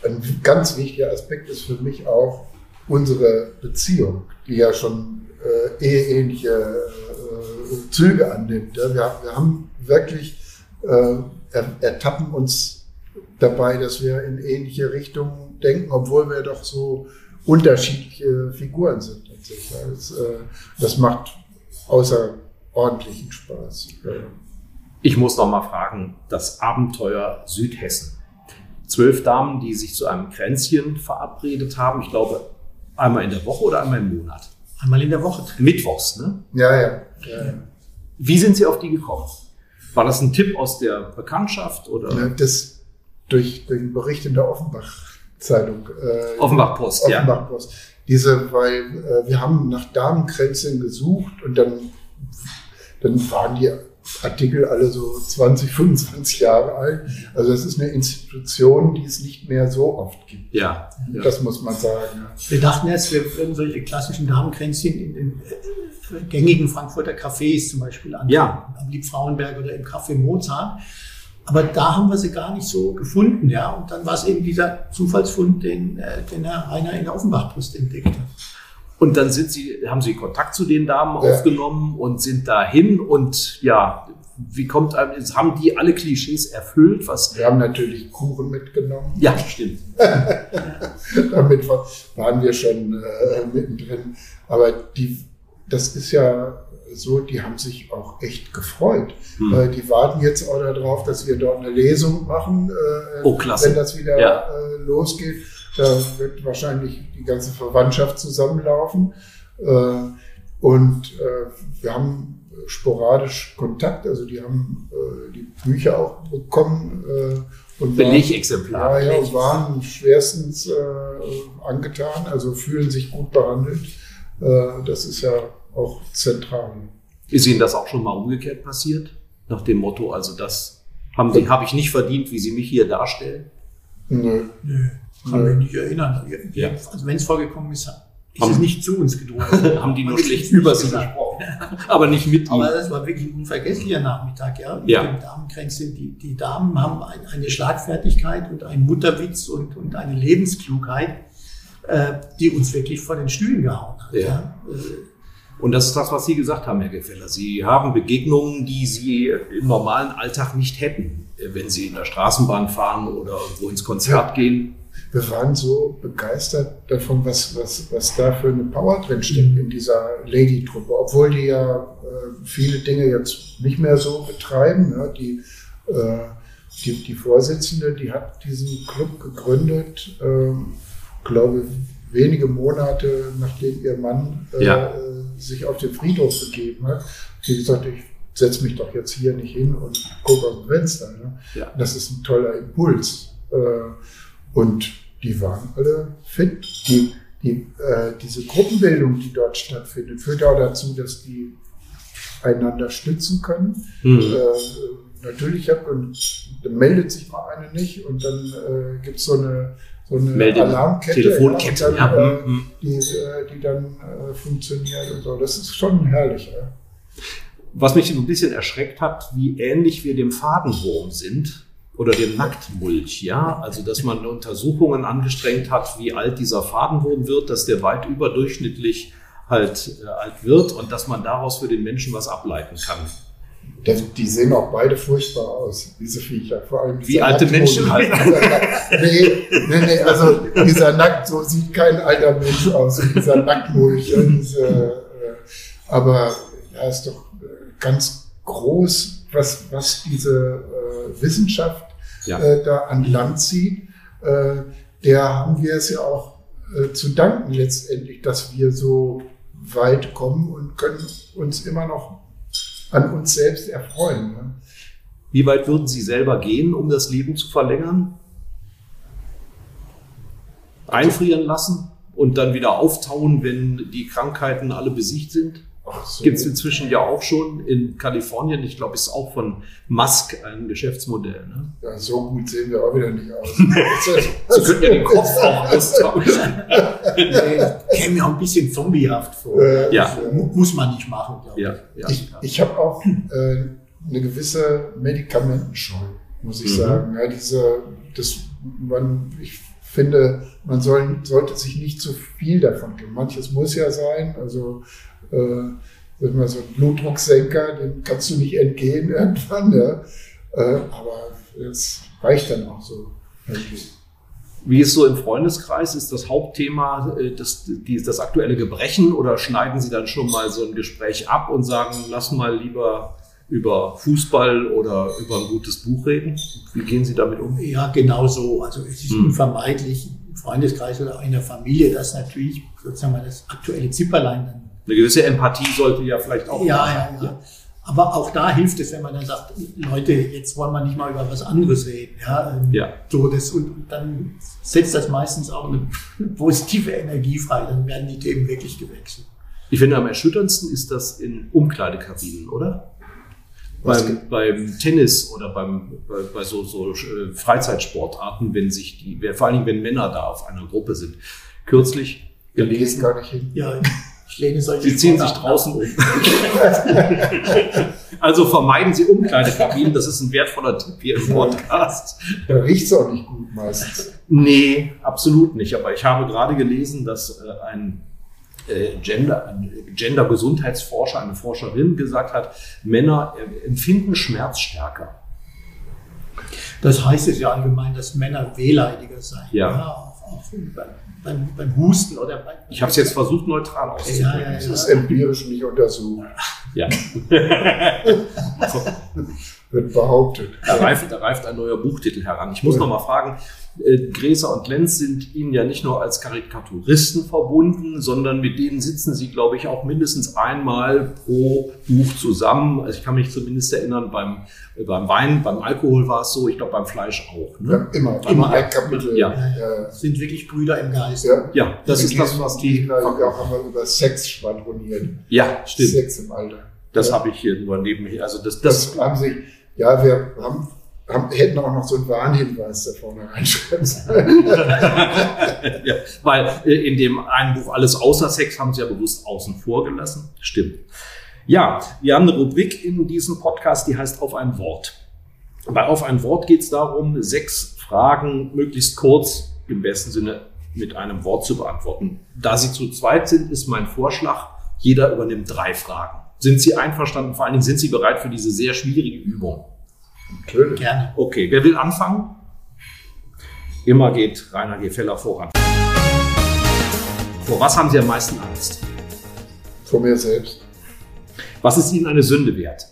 ein ganz wichtiger Aspekt ist für mich auch unsere Beziehung, die ja schon äh, eheähnliche äh, Züge annimmt. Ja, wir, wir haben wirklich äh, er, ertappen uns dabei, dass wir in ähnliche Richtungen denken, obwohl wir doch so unterschiedliche Figuren sind. Das, äh, das macht außerordentlichen Spaß. Ja. Ich muss noch mal fragen, das Abenteuer Südhessen. Zwölf Damen, die sich zu einem Kränzchen verabredet haben. Ich glaube, einmal in der Woche oder einmal im Monat. Einmal in der Woche. Mittwochs, ne? Ja, ja. ja. Wie sind Sie auf die gekommen? War das ein Tipp aus der Bekanntschaft oder Ja, Das durch den Bericht in der Offenbach-Zeitung. Äh, Offenbach-Post, ja. Offenbach-Post. Diese, weil äh, wir haben nach Damenkränzen gesucht und dann, dann waren die Artikel alle so 20, 25 Jahre alt. Also das ist eine Institution, die es nicht mehr so oft gibt. Ja. ja. Das muss man sagen. Wir dachten erst, wir würden solche klassischen Damenkränzchen in den äh, gängigen Frankfurter Cafés zum Beispiel an. Ja. Am Liebfrauenberg oder im Café Mozart. Aber da haben wir sie gar nicht so gefunden, ja. Und dann war es eben dieser Zufallsfund, den, äh, den Herr Rainer in der Offenbach-Post entdeckt hat. Und dann sind Sie, haben Sie Kontakt zu den Damen Ja. aufgenommen und sind dahin und ja, wie kommt einem, haben die alle Klischees erfüllt? Was? Wir haben natürlich Kuchen mitgenommen. Ja, stimmt. Damit war- waren wir schon äh, mittendrin. Aber die, das ist ja so, die haben sich auch echt gefreut. Hm. Äh, die warten jetzt auch darauf, dass wir dort eine Lesung machen. Äh, Oh, klasse. Wenn das wieder Ja. äh, losgeht, da wird wahrscheinlich die ganze Verwandtschaft zusammenlaufen. Äh, und äh, wir haben sporadisch Kontakt, also die haben äh, die Bücher auch bekommen. Äh, und waren- Belegexemplar. ja, ja, waren schwerstens äh, angetan, also fühlen sich gut behandelt. Äh, das ist ja auch zentral. Ist Ihnen das auch schon mal umgekehrt passiert? Nach dem Motto, also das haben Sie, habe ich nicht verdient, wie Sie mich hier darstellen? Nö. Nö, kann mich nicht erinnern. Ja. Also wenn es vorgekommen ist, ist Haben- es nicht zu uns gedrungen. haben die nur schlecht über Sie gesprochen, aber nicht mit Aber das war wirklich ein unvergesslicher Nachmittag, ja. Mit Ja. dem Damenkränzchen. Die, die Damen haben ein, eine Schlagfertigkeit und einen Mutterwitz und, und eine Lebensklugheit, äh, die uns wirklich vor den Stühlen gehauen hat. Ja. Ja. Äh, Und das ist das, was Sie gesagt haben, Herr Gefeller. Sie haben Begegnungen, die Sie im normalen Alltag nicht hätten, wenn Sie in der Straßenbahn fahren oder irgendwo ins Konzert gehen. Wir waren so begeistert davon, was, was, was da für eine Power drin steckt in dieser Lady-Truppe, obwohl die ja äh, viele Dinge jetzt nicht mehr so betreiben. Ja, die, äh, die, die Vorsitzende, die hat diesen Club gegründet, ähm, glaube wenige Monate nachdem ihr Mann äh, Ja. äh, sich auf den Friedhof begeben hat. Sie gesagt, ich setze mich doch jetzt hier nicht hin und gucke aus dem Fenster. Ne? Ja. Das ist ein toller Impuls. Äh, und die waren alle fit. Die, die, äh, diese Gruppenbildung, die dort stattfindet, führt auch dazu, dass die einander stützen können. Hm. Äh, natürlich hat, und dann meldet sich mal eine nicht und dann äh, gibt es so eine, so eine Melde- Alarmkette, Telefonkette, ja, dann, ja. äh, Mhm. die, äh, die dann äh, funktioniert und so. Das ist schon herrlich. Ja. Was mich so ein bisschen erschreckt hat, wie ähnlich wir dem Fadenwurm sind oder dem Nacktmulch, ja. Also, dass man Untersuchungen angestrengt hat, wie alt dieser Fadenwurm wird, dass der weit überdurchschnittlich halt äh, alt wird und dass man daraus für den Menschen was ableiten kann. Das, die sehen auch beide furchtbar aus, diese Viecher. Vor allem Wie alte Menschen halt. nee, nee, nee, also dieser Nackt, so sieht kein alter Mensch aus, dieser Nacktmulch. Diese, äh, aber ja, ist doch äh, ganz groß, was, was diese äh, Wissenschaft Ja. äh, da an Land zieht. Äh, der haben wir es ja auch äh, zu danken letztendlich, dass wir so weit kommen und können uns immer noch an uns selbst erfreuen. Ne? Wie weit würden Sie selber gehen, um das Leben zu verlängern? Einfrieren lassen und dann wieder auftauen, wenn die Krankheiten alle besiegt sind? So. Gibt es inzwischen ja auch schon in Kalifornien. Ich glaube, ist auch von Musk ein Geschäftsmodell. Ne? Ja, so gut sehen wir auch wieder nicht aus. Sie könnten ja den Kopf auch austauschen. Nee, käme mir auch ein bisschen zombiehaft vor. Äh, Ja. Mu- Muss man nicht machen, glaube ich. Ja, ja. Ich, ich habe auch äh, eine gewisse Medikamentenscheu, muss ich Mhm. sagen. Ja, diese, das, man, ich finde, man soll, sollte sich nicht zu viel davon geben. Manches muss ja sein. Also, äh, sag mal, so ein Blutdrucksenker, dem kannst du nicht entgehen irgendwann. Ja? Äh, aber es reicht dann auch so. Wie ist so im Freundeskreis? Ist das Hauptthema äh, das, die, das aktuelle Gebrechen oder schneiden Sie dann schon mal so ein Gespräch ab und sagen, lass mal lieber über Fußball oder über ein gutes Buch reden? Wie gehen Sie damit um? Ja, genau so. Also es ist Hm. unvermeidlich im Freundeskreis oder auch in der Familie, dass natürlich sozusagen mal das aktuelle Zipperlein dann. Eine gewisse Empathie sollte ja vielleicht auch. Ja, ja, ja. Aber auch da hilft es, wenn man dann sagt, Leute, jetzt wollen wir nicht mal über was anderes reden. Ja, ähm, Ja. So das, und, dann setzt das meistens auch eine, positive Energie frei. Dann werden die Themen wirklich gewechselt. Ich finde, am erschütterndsten ist das in Umkleidekabinen, oder? Beim, beim Tennis oder beim, bei, bei so, so äh, Freizeitsportarten, wenn sich die, vor allen Dingen, wenn Männer da auf einer Gruppe sind. Kürzlich gelesen, gar nicht hin. Ja, lehne solche Sie ziehen sich draußen um. also vermeiden Sie Umkleidekabinen, das ist ein wertvoller Tipp hier im Podcast. Da riecht es auch nicht gut meistens. Nee, absolut nicht. Aber ich habe gerade gelesen, dass äh, ein äh, Gender, ein Gender-Gesundheitsforscher, eine Forscherin gesagt hat, Männer äh, empfinden Schmerz stärker. Das heißt es ja allgemein, dass Männer wehleidiger seien. Ja. auch, auch beim, beim, Husten oder beim. Ich habe es jetzt versucht, neutral Ja, auszudrücken. ja, ja. Das ist empirisch nicht untersucht, Ja. wird behauptet. Da reift, da reift ein neuer Buchtitel heran. Ich muss noch mal fragen, Gräser und Lenz sind Ihnen ja nicht nur als Karikaturisten verbunden, sondern mit denen sitzen Sie, glaube ich, auch mindestens einmal pro Buch zusammen. Also ich kann mich zumindest erinnern, beim, äh, beim Wein, beim Alkohol war es so, ich glaube beim Fleisch auch. Ja, Ne? immer, Immer. immer ein Kapitel. Ja. Ja. sind wirklich Brüder im Geist. Ja. Ja, das ist das, was die... Ja, auch haben wir über Sex schwadroniert. Ja, stimmt. Sex im Alter. Das Ja. habe ich hier nur nebenher. Also das, Das das, haben sich, ja, wir haben, haben, hätten auch noch so einen Warnhinweis da vorne reinschreiben sollen. ja, weil äh, in dem einen Buch alles außer Sex haben sie ja bewusst außen vor gelassen. Stimmt. Ja, wir haben eine Rubrik in diesem Podcast, die heißt Auf ein Wort. Bei Auf ein Wort geht es darum, sechs Fragen möglichst kurz, im besten Sinne mit einem Wort zu beantworten. Da Sie zu zweit sind, ist mein Vorschlag, jeder übernimmt drei Fragen. Sind Sie einverstanden? Vor allen Dingen sind Sie bereit für diese sehr schwierige Übung? Natürlich. Gerne. Okay, wer will anfangen? Immer geht Rainer Gefeller voran. Vor was haben Sie am meisten Angst? Von mir selbst. Was ist Ihnen eine Sünde wert?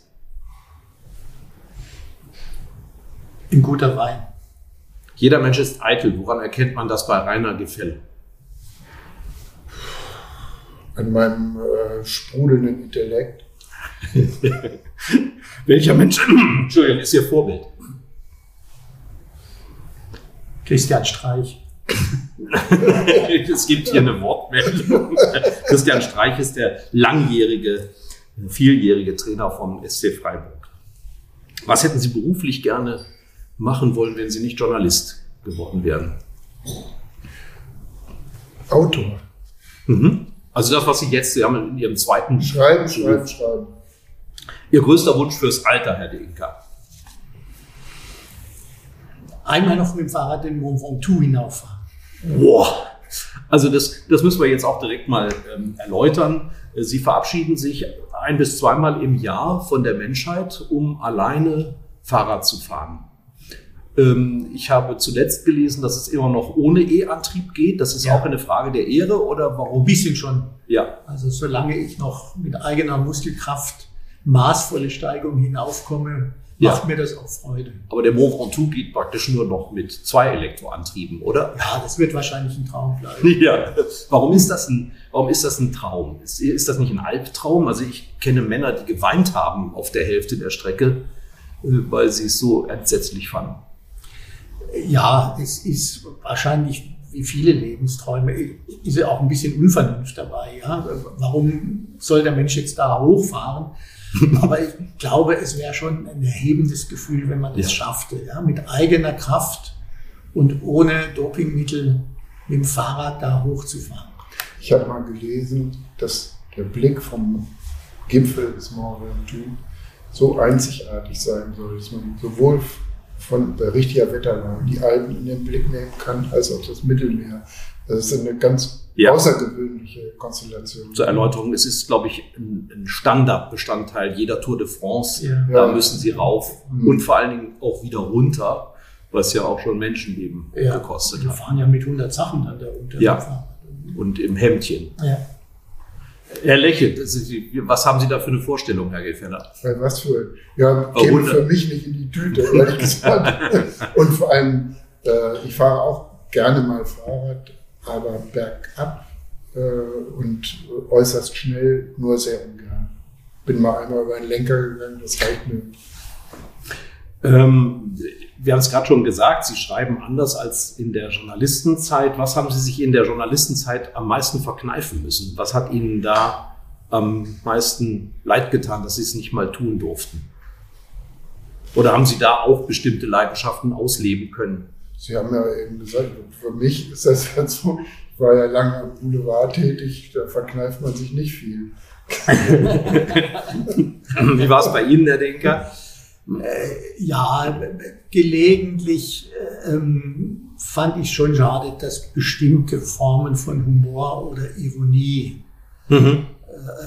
Ein guter Wein. Jeder Mensch ist eitel. Woran erkennt man das bei Rainer Gefeller? An meinem äh, sprudelnden Intellekt. Welcher Mensch Entschuldigung, ist Ihr Vorbild? Christian Streich. es gibt hier eine Wortmeldung. Christian Streich ist der langjährige, vieljährige Trainer vom SC Freiburg. Was hätten Sie beruflich gerne machen wollen, wenn Sie nicht Journalist geworden wären? Autor. Mhm. Also das, was Sie jetzt, Sie haben in Ihrem zweiten Schreiben, schreiben, schreiben. Ihr größter Wunsch fürs Alter, Herr De Inka. Einmal noch mit dem Fahrrad den Mont Ventoux hinauffahren. Boah, Also das, das müssen wir jetzt auch direkt mal ähm, erläutern. Sie verabschieden sich ein bis zweimal im Jahr von der Menschheit, um alleine Fahrrad zu fahren. Ähm, ich habe zuletzt gelesen, dass es immer noch ohne E-Antrieb geht. Das ist ja. auch eine Frage der Ehre oder warum? Ein bisschen schon. Ja. Also solange ich noch mit eigener Muskelkraft maßvolle Steigung hinaufkomme, ja. macht mir das auch Freude. Aber der Mont Ventoux geht praktisch nur noch mit zwei Elektroantrieben, oder? Ja, das wird wahrscheinlich ein Traum bleiben. Ja. Warum ist das ein, warum ist das ein Traum? Ist, ist das nicht ein Albtraum? Also ich kenne Männer, die geweint haben auf der Hälfte der Strecke, äh, weil sie es so entsetzlich fanden. Ja, es ist wahrscheinlich wie viele Lebensträume, ist ja auch ein bisschen Unvernunft dabei. Ja? Warum soll der Mensch jetzt da hochfahren? Aber ich glaube, es wäre schon ein erhebendes Gefühl, wenn man es ja. schaffte, ja, mit eigener Kraft und ohne Dopingmittel mit dem Fahrrad da hochzufahren. Ich habe mal gelesen, dass der Blick vom Gipfel des Mont Ventoux so einzigartig sein soll, dass man sowohl von bei richtiger Wetterlage die Alpen in den Blick nehmen kann, als auch das Mittelmeer. Das ist eine ganz ja. außergewöhnliche Konstellation. Zur Erläuterung, es ist, glaube ich, ein, ein Standardbestandteil jeder Tour de France. Ja. Da ja. müssen sie rauf mhm. und vor allen Dingen auch wieder runter, was ja auch schon Menschenleben gekostet hat. Wir fahren ja mit 100 Sachen dann da unter. Ja. Und im Hemdchen. Ja. Er lächelt. Was haben Sie da für eine Vorstellung, Herr Gefäller? Was für, ja, käme für mich nicht in die Tüte, ehrlich gesagt. Und vor allem, äh, ich fahre auch gerne mal Fahrrad, aber bergab äh, und äußerst schnell nur sehr ungern. Bin mal einmal über einen Lenker gegangen, das reicht mir. Ähm, wir haben es gerade schon gesagt, Sie schreiben anders als in der Journalistenzeit. Was haben Sie sich in der Journalistenzeit am meisten verkneifen müssen? Was hat Ihnen da am meisten leid getan, dass Sie es nicht mal tun durften? Oder haben Sie da auch bestimmte Leidenschaften ausleben können? Sie haben ja eben gesagt, für mich ist das halt so, ich war ja lange am Boulevard tätig, da verkneift man sich nicht viel. Wie war es bei Ihnen, Herr Denker? Äh, ja, gelegentlich ähm, fand ich schon schade, dass bestimmte Formen von Humor oder Ironie mhm. äh,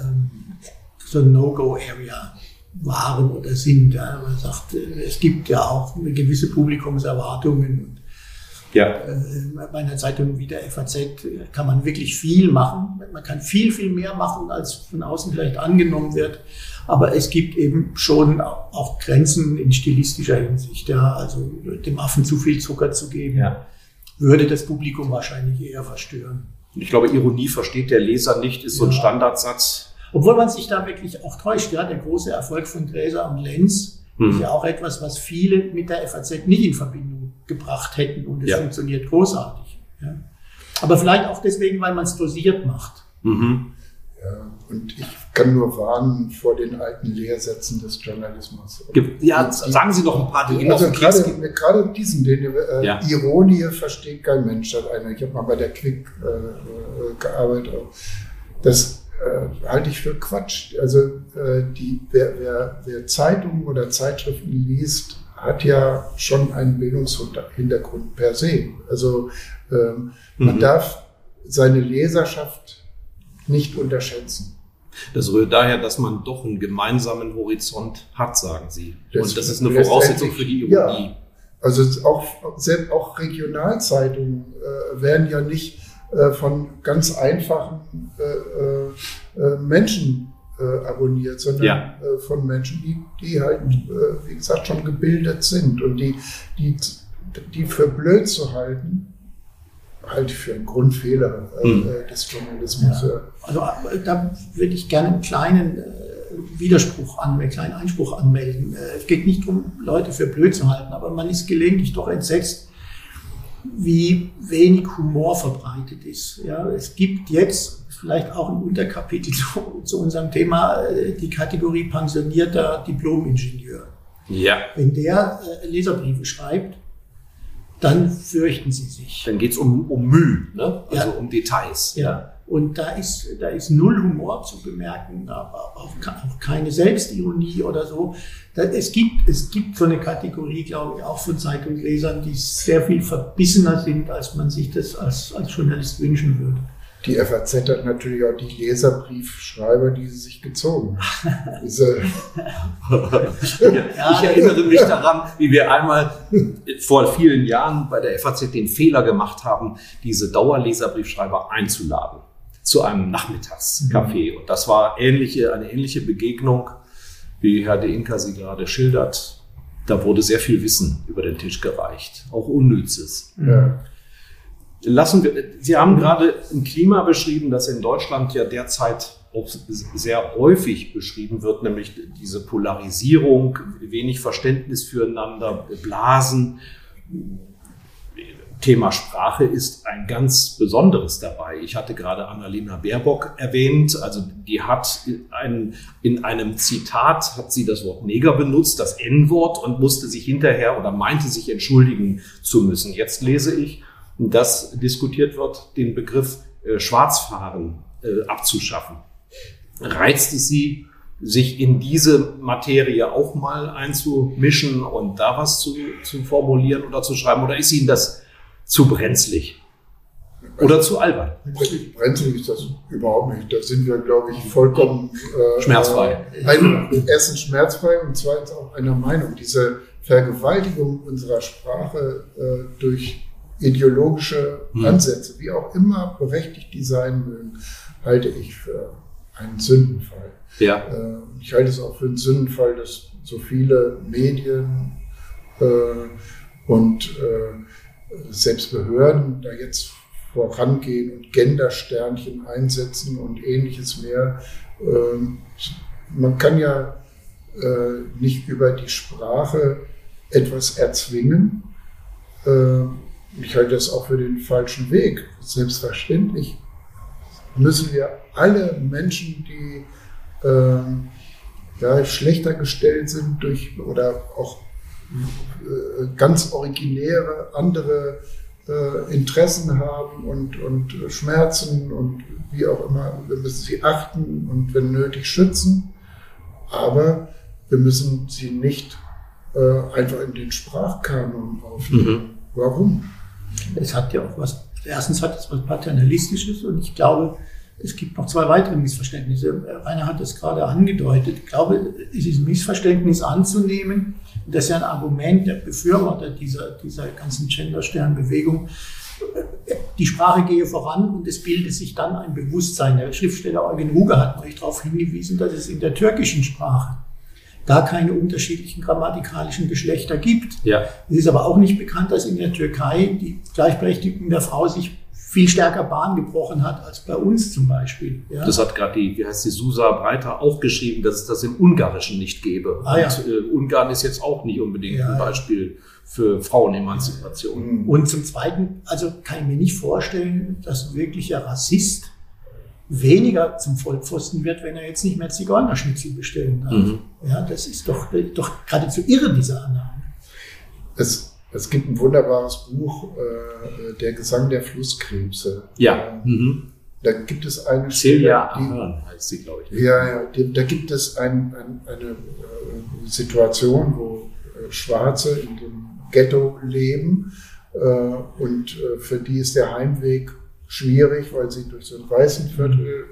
ähm, so ein No-Go-Area waren oder sind. Ja. Man sagt, es gibt ja auch eine gewisse Publikumserwartungen. Ja. Äh, bei einer Zeitung wie der FAZ kann man wirklich viel machen. Man kann viel, viel mehr machen, als von außen vielleicht angenommen wird. Aber es gibt eben schon auch Grenzen in stilistischer Hinsicht. Ja. Also dem Affen zu viel Zucker zu geben, ja. würde das Publikum wahrscheinlich eher verstören. Ich glaube, Ironie versteht der Leser nicht, ist so ein Standardsatz. Obwohl man sich da wirklich auch täuscht. Ja. Der große Erfolg von Gräser und Lenz hm. ist ja auch etwas, was viele mit der FAZ nicht in Verbindung gebracht hätten. Und es ja. funktioniert großartig. Ja. Aber vielleicht auch deswegen, weil man es dosiert macht. Mhm. Ja, und ich kann nur warnen vor den alten Lehrsätzen des Journalismus. Ja, sagen Sie doch ein paar, die also gerade, gerade diesen, den äh, ja. Ironie versteht kein Mensch. Hat einer. Ich habe mal bei der Quick äh, äh gearbeitet. Das äh, halte ich für Quatsch. Also äh, die, wer, wer, wer Zeitungen oder Zeitschriften liest, hat ja schon einen Bildungshintergrund per se. Also ähm, man mhm. darf seine Leserschaft nicht unterschätzen. Das rührt daher, dass man doch einen gemeinsamen Horizont hat, sagen Sie. Das Und das ist eine Voraussetzung für die Ironie. Ja. Also auch, selbst auch Regionalzeitungen äh, werden ja nicht äh, von ganz einfachen äh, äh, äh Menschen äh, abonniert, sondern ja. von Menschen, die, die halt, wie gesagt, schon gebildet sind. Und die, die, die für blöd zu halten, halte ich für einen Grundfehler hm. des Journalismus. Ja. Also da würde ich gerne einen kleinen Widerspruch an, einen kleinen Einspruch anmelden. Es geht nicht darum, Leute für blöd zu halten, aber man ist gelegentlich doch entsetzt, wie wenig Humor verbreitet ist. Ja, es gibt jetzt vielleicht auch ein Unterkapitel zu, zu unserem Thema äh, die Kategorie pensionierter Diplom-Ingenieur. Ja. Wenn der äh, Leserbriefe schreibt, dann fürchten sie sich. Dann geht es um, um Mühe, ne? also ja. um Details. Ja. Und da ist, da ist null Humor zu bemerken, aber auch, auch keine Selbstironie oder so. Da, es, gibt, es gibt so eine Kategorie, glaube ich, auch von Zeitungslesern, die sehr viel verbissener sind, als man sich das als, als Journalist wünschen würde. Die FAZ hat natürlich auch die Leserbriefschreiber, die sie sich gezogen haben. Diese ich erinnere mich daran, wie wir einmal vor vielen Jahren bei der FAZ den Fehler gemacht haben, diese Dauerleserbriefschreiber einzuladen zu einem Nachmittagscafé. Mhm. Und das war ähnliche, eine ähnliche Begegnung, wie Herr De Inka sie gerade schildert. Da wurde sehr viel Wissen über den Tisch gereicht, auch Unnützes. Ja lassen wir, Sie haben gerade ein Klima beschrieben, das in Deutschland ja derzeit auch sehr häufig beschrieben wird, nämlich diese Polarisierung, wenig Verständnis füreinander, Blasen. Thema Sprache ist ein ganz besonderes dabei. Ich hatte gerade Annalena Baerbock erwähnt, also die hat ein, in einem Zitat hat sie das Wort Neger benutzt, das N-Wort und musste sich hinterher oder meinte sich entschuldigen zu müssen. Jetzt lese ich, dass diskutiert wird, den Begriff äh, Schwarzfahren äh, abzuschaffen. Reizt es Sie, sich in diese Materie auch mal einzumischen und da was zu, zu formulieren oder zu schreiben? Oder ist Ihnen das zu brenzlig? Oder zu albern? Brenzlig ist das überhaupt nicht. Da sind wir, glaube ich, vollkommen äh, schmerzfrei. Ein, erstens schmerzfrei und zweitens auch einer Meinung. Diese Vergewaltigung unserer Sprache äh, durch ideologische hm. Ansätze, wie auch immer berechtigt die sein mögen, halte ich für einen Sündenfall. Ja. Äh, ich halte es auch für einen Sündenfall, dass so viele Medien äh, und äh, selbst Behörden da jetzt vorangehen und Gendersternchen einsetzen und ähnliches mehr. Ähm, man kann ja nicht über die Sprache etwas erzwingen ich halte das auch für den falschen Weg. Selbstverständlich müssen wir alle Menschen, die äh, ja, schlechter gestellt sind durch oder auch äh, ganz originäre andere äh, Interessen haben und, und Schmerzen und wie auch immer, wir müssen sie achten und wenn nötig schützen. Aber wir müssen sie nicht äh, einfach in den Sprachkanon aufnehmen. Mhm. Warum? Es hat ja auch was, erstens hat es was Paternalistisches und ich glaube, es gibt noch zwei weitere Missverständnisse. Rainer hat es gerade angedeutet. Ich glaube, es ist ein Missverständnis anzunehmen. Das ist ja ein Argument der Befürworter dieser, dieser ganzen Gendersternbewegung. Die Sprache gehe voran und es bildet sich dann ein Bewusstsein. Der Schriftsteller Eugen Ruger hat euch darauf hingewiesen, dass es in der türkischen Sprache gar keine unterschiedlichen grammatikalischen Geschlechter gibt. Ja. Es ist aber auch nicht bekannt, dass in der Türkei die Gleichberechtigung der Frau sich viel stärker Bahn gebrochen hat als bei uns zum Beispiel. Ja? Das hat gerade die, wie heißt die, Susa Breiter auch geschrieben, dass es das im Ungarischen nicht gäbe. Ah, ja. Und äh, Ungarn ist jetzt auch nicht unbedingt ja, ein Beispiel für Frauenemanzipation. Und zum Zweiten, also kann ich mir nicht vorstellen, dass wirklicher Rassist weniger zum Vollpfosten wird, wenn er jetzt nicht mehr Zigeunerschnitzel bestellen darf. Mhm. Ja, das ist doch, doch geradezu irre, diese Annahme. Es, es gibt ein wunderbares Buch, äh, Der Gesang der Flusskrebse. Ja. Mhm. Da gibt es eine Celia Ahern heißt sie, glaube ich. Ja, ja. Da gibt es ein, ein, eine äh, Situation, wo äh, Schwarze in dem Ghetto leben äh, und äh, für die ist der Heimweg schwierig, weil sie durch so ein Weißenviertel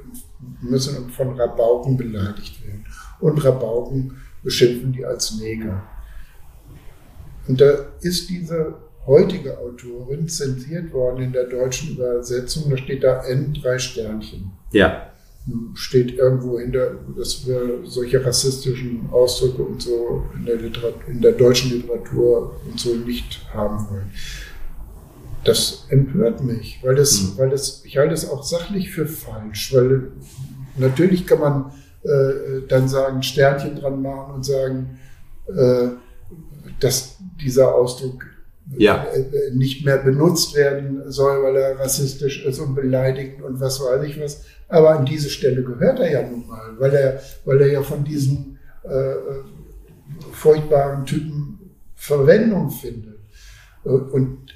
müssen und von Rabauken beleidigt werden. Und Rabauken beschimpfen die als Neger. Und da ist diese heutige Autorin zensiert worden in der deutschen Übersetzung. Da steht da N drei Sternchen. Ja. Steht irgendwo hinter, dass wir solche rassistischen Ausdrücke und so in der, Literat in der deutschen Literatur und so nicht haben wollen. Das empört mich, weil das, mhm. weil das, ich halte es auch sachlich für falsch, weil natürlich kann man äh, dann sagen, Sternchen dran machen und sagen, äh, dass dieser Ausdruck ja. äh, nicht mehr benutzt werden soll, weil er rassistisch ist und beleidigend und was weiß ich was. Aber an diese Stelle gehört er ja nun mal, weil er, weil er ja von diesen äh, furchtbaren Typen Verwendung findet. Und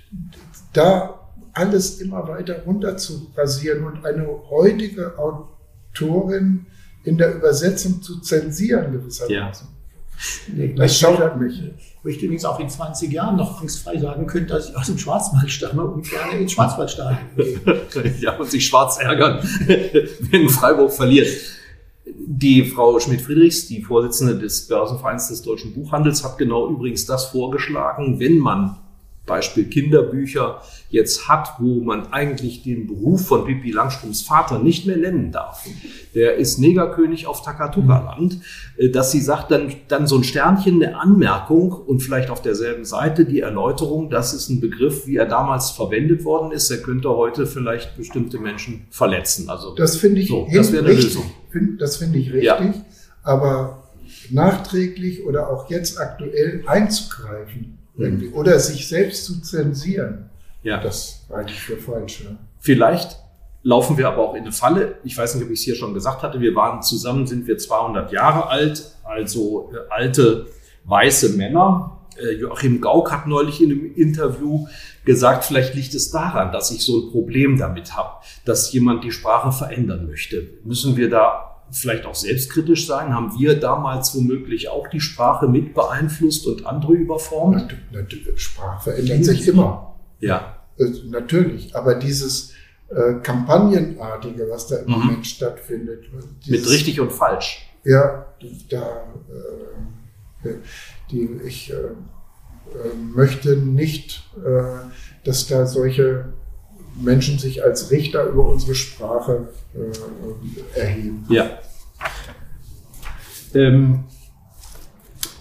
da alles immer weiter runter zu rasieren und eine heutige Autorin in der Übersetzung zu zensieren gewissermaßen. Ja. Nee, Das schaudert mich. Wo ich übrigens auch in 20 Jahren noch angstfrei sagen könnte, dass ich aus dem Schwarzwald stamme und gerne ins Schwarzwaldstadion gehe. ja, und sich schwarz ärgern, wenn Freiburg verliert. Die Frau Schmidt-Friedrichs, die Vorsitzende des Börsenvereins des deutschen Buchhandels, hat genau übrigens das vorgeschlagen, wenn man Beispiel Kinderbücher jetzt hat, wo man eigentlich den Beruf von Pippi Langstrumpfs Vater nicht mehr nennen darf. Der ist Negerkönig auf Takatuka-Land, äh, dass sie sagt, dann, dann so ein Sternchen, eine Anmerkung und vielleicht auf derselben Seite die Erläuterung, das ist ein Begriff, wie er damals verwendet worden ist. Er könnte heute vielleicht bestimmte Menschen verletzen. Also Das finde ich, So, das wäre eine richtig. Lösung. Find, das finde ich richtig. Ja. Aber nachträglich oder auch jetzt aktuell einzugreifen irgendwie, oder sich selbst zu zensieren, ja. das halte ich für falsch. Ja. Vielleicht laufen wir aber auch in eine Falle. Ich weiß nicht, ob ich es hier schon gesagt hatte. Wir waren zusammen, sind wir 200 Jahre alt, also äh, alte weiße Männer. Äh, Joachim Gauck hat neulich in einem Interview gesagt, vielleicht liegt es daran, dass ich so ein Problem damit habe, dass jemand die Sprache verändern möchte. Müssen wir da vielleicht auch selbstkritisch sein? Haben wir damals womöglich auch die Sprache mit beeinflusst und andere überformt? Sprache verändert sich immer. Ja, Äh, Natürlich, aber dieses äh, Kampagnenartige, was da im Mhm. Moment stattfindet, dieses, mit richtig und falsch. Ja, da, äh, die, ich äh, äh, möchte nicht, äh, dass da solche Menschen sich als Richter über unsere Sprache äh, erheben. Ja. Ähm,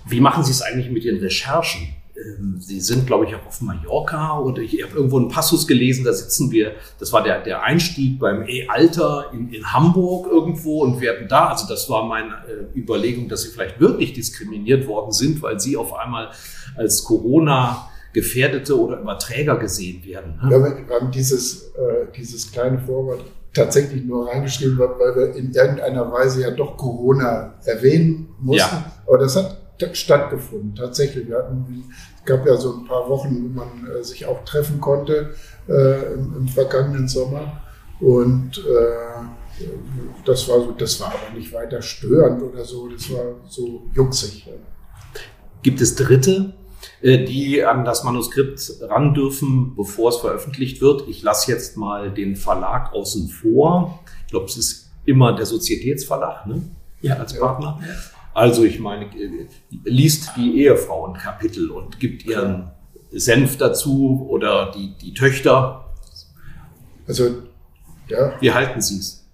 wie machen Sie es eigentlich mit Ihren Recherchen? Ähm, Sie sind, glaube ich, auch auf Mallorca und ich habe irgendwo einen Passus gelesen, da sitzen wir, das war der, der Einstieg beim E-Alter in, in Hamburg irgendwo und werden da, also das war meine äh, Überlegung, dass Sie vielleicht wirklich diskriminiert worden sind, weil Sie auf einmal als Corona-Gefährdete oder Überträger gesehen werden. ne? Wir haben, wir haben dieses, äh, dieses kleine Vorwort tatsächlich nur reingeschrieben, weil wir in irgendeiner Weise ja doch Corona erwähnen mussten. Ja. Aber das hat stattgefunden, tatsächlich. Wir hatten, es gab ja so ein paar Wochen, wo man äh, sich auch treffen konnte äh, im, im vergangenen Sommer. Und äh, das war so, das war aber nicht weiter störend oder so, das war so juxig. ja. Gibt es Dritte, die an das Manuskript ran dürfen, bevor es veröffentlicht wird? Ich lasse jetzt mal den Verlag außen vor. Ich glaube, es ist immer der Sozietätsverlag ne? Ja, als Partner. Also ich meine, äh, liest die Ehefrau ein Kapitel und gibt ihren Senf dazu oder die, die Töchter. Also, ja, Wie halten Sie es?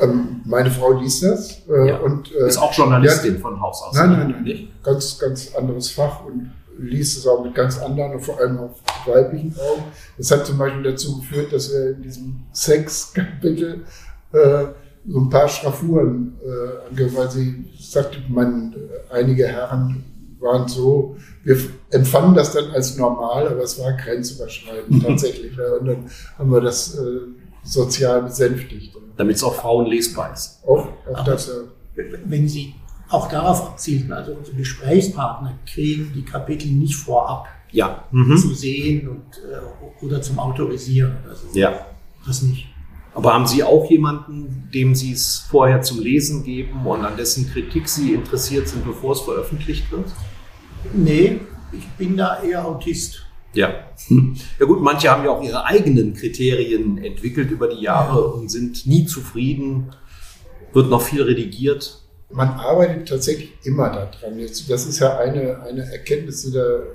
ähm, meine Frau liest das. Äh, Ja. und, äh, Ist auch Journalistin von Haus aus. Nein, ne? nein, nein. Nicht? Ganz, ganz anderes Fach und liest es auch mit ganz anderen und vor allem auf weiblichen Augen. Das hat zum Beispiel dazu geführt, dass wir in diesem Sex-Kapitel äh, so ein paar Schraffuren äh, angehört, weil sie sagte, man, äh, einige Herren waren so, wir empfanden das dann als normal, aber es war grenzüberschreitend tatsächlich. Ja, und dann haben wir das äh, sozial besänftigt. Damit es auch Frauen lesbar ist. Auch, auch das, äh, wenn Sie auch darauf abzielten, also unsere Gesprächspartner kriegen die Kapitel nicht vorab Ja. Mhm. zu sehen und, äh, oder zum Autorisieren oder so. Ja. Das nicht. Aber haben Sie auch jemanden, dem Sie es vorher zum Lesen geben und an dessen Kritik Sie interessiert sind, bevor es veröffentlicht wird? Nee, ich bin da eher Autist. Ja. Ja gut, manche haben ja auch ihre eigenen Kriterien entwickelt über die Jahre und sind nie zufrieden. Wird noch viel redigiert. Man arbeitet tatsächlich immer daran. Jetzt, das ist ja eine, eine Erkenntnis, die du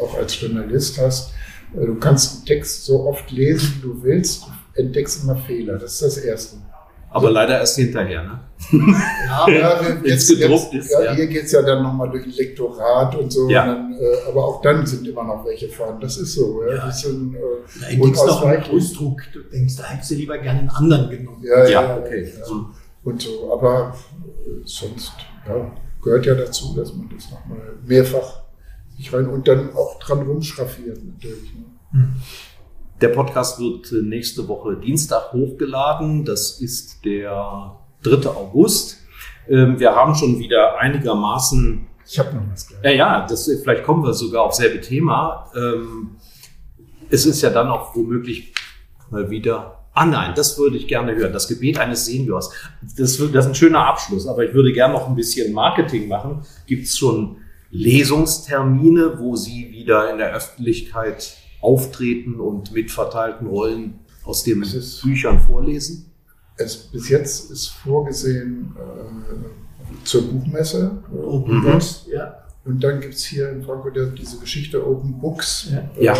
auch als Journalist hast. Äh, Du kannst einen Text so oft lesen, wie du willst, entdeckst immer Fehler. Das ist das Erste. Aber leider erst hinterher. Ne? Ja, Ja, jetzt, gedruckt jetzt, ist, ja, ja. Hier geht es ja dann nochmal durch ein Lektorat und so. Ja. Und dann, äh, aber auch dann sind immer noch welche vorhanden. Das ist so. Ja. Ja. Das sind, äh, da entdeckst du noch einen. Ausdruck. Du denkst, da hättest du lieber gerne einen anderen genommen. Ja, ja, Ja, okay. ja. So. Und so. Aber sonst ja, gehört ja dazu, dass man das nochmal mehrfach sich rein und dann auch dran rumschraffiert natürlich. Ne? Der Podcast wird nächste Woche Dienstag hochgeladen. Das ist der 3. August. Ähm, Wir haben schon wieder einigermaßen Ich habe noch was gleich. Ja, ja, das, vielleicht kommen wir sogar auf selbe Thema. Ähm, es ist ja dann auch womöglich mal wieder. Ah nein, das würde ich gerne hören. Das Gebet eines Seniors. Das, das ist ein schöner Abschluss, aber ich würde gerne noch ein bisschen Marketing machen. Gibt es schon Lesungstermine, wo Sie wieder in der Öffentlichkeit auftreten und mit verteilten Rollen aus den Büchern vorlesen? Es, bis jetzt ist vorgesehen äh, zur Buchmesse. Äh, Open Mhm. Books, ja. Und dann gibt es hier in Frankfurt diese Geschichte Open Books, Ja. äh, Ja.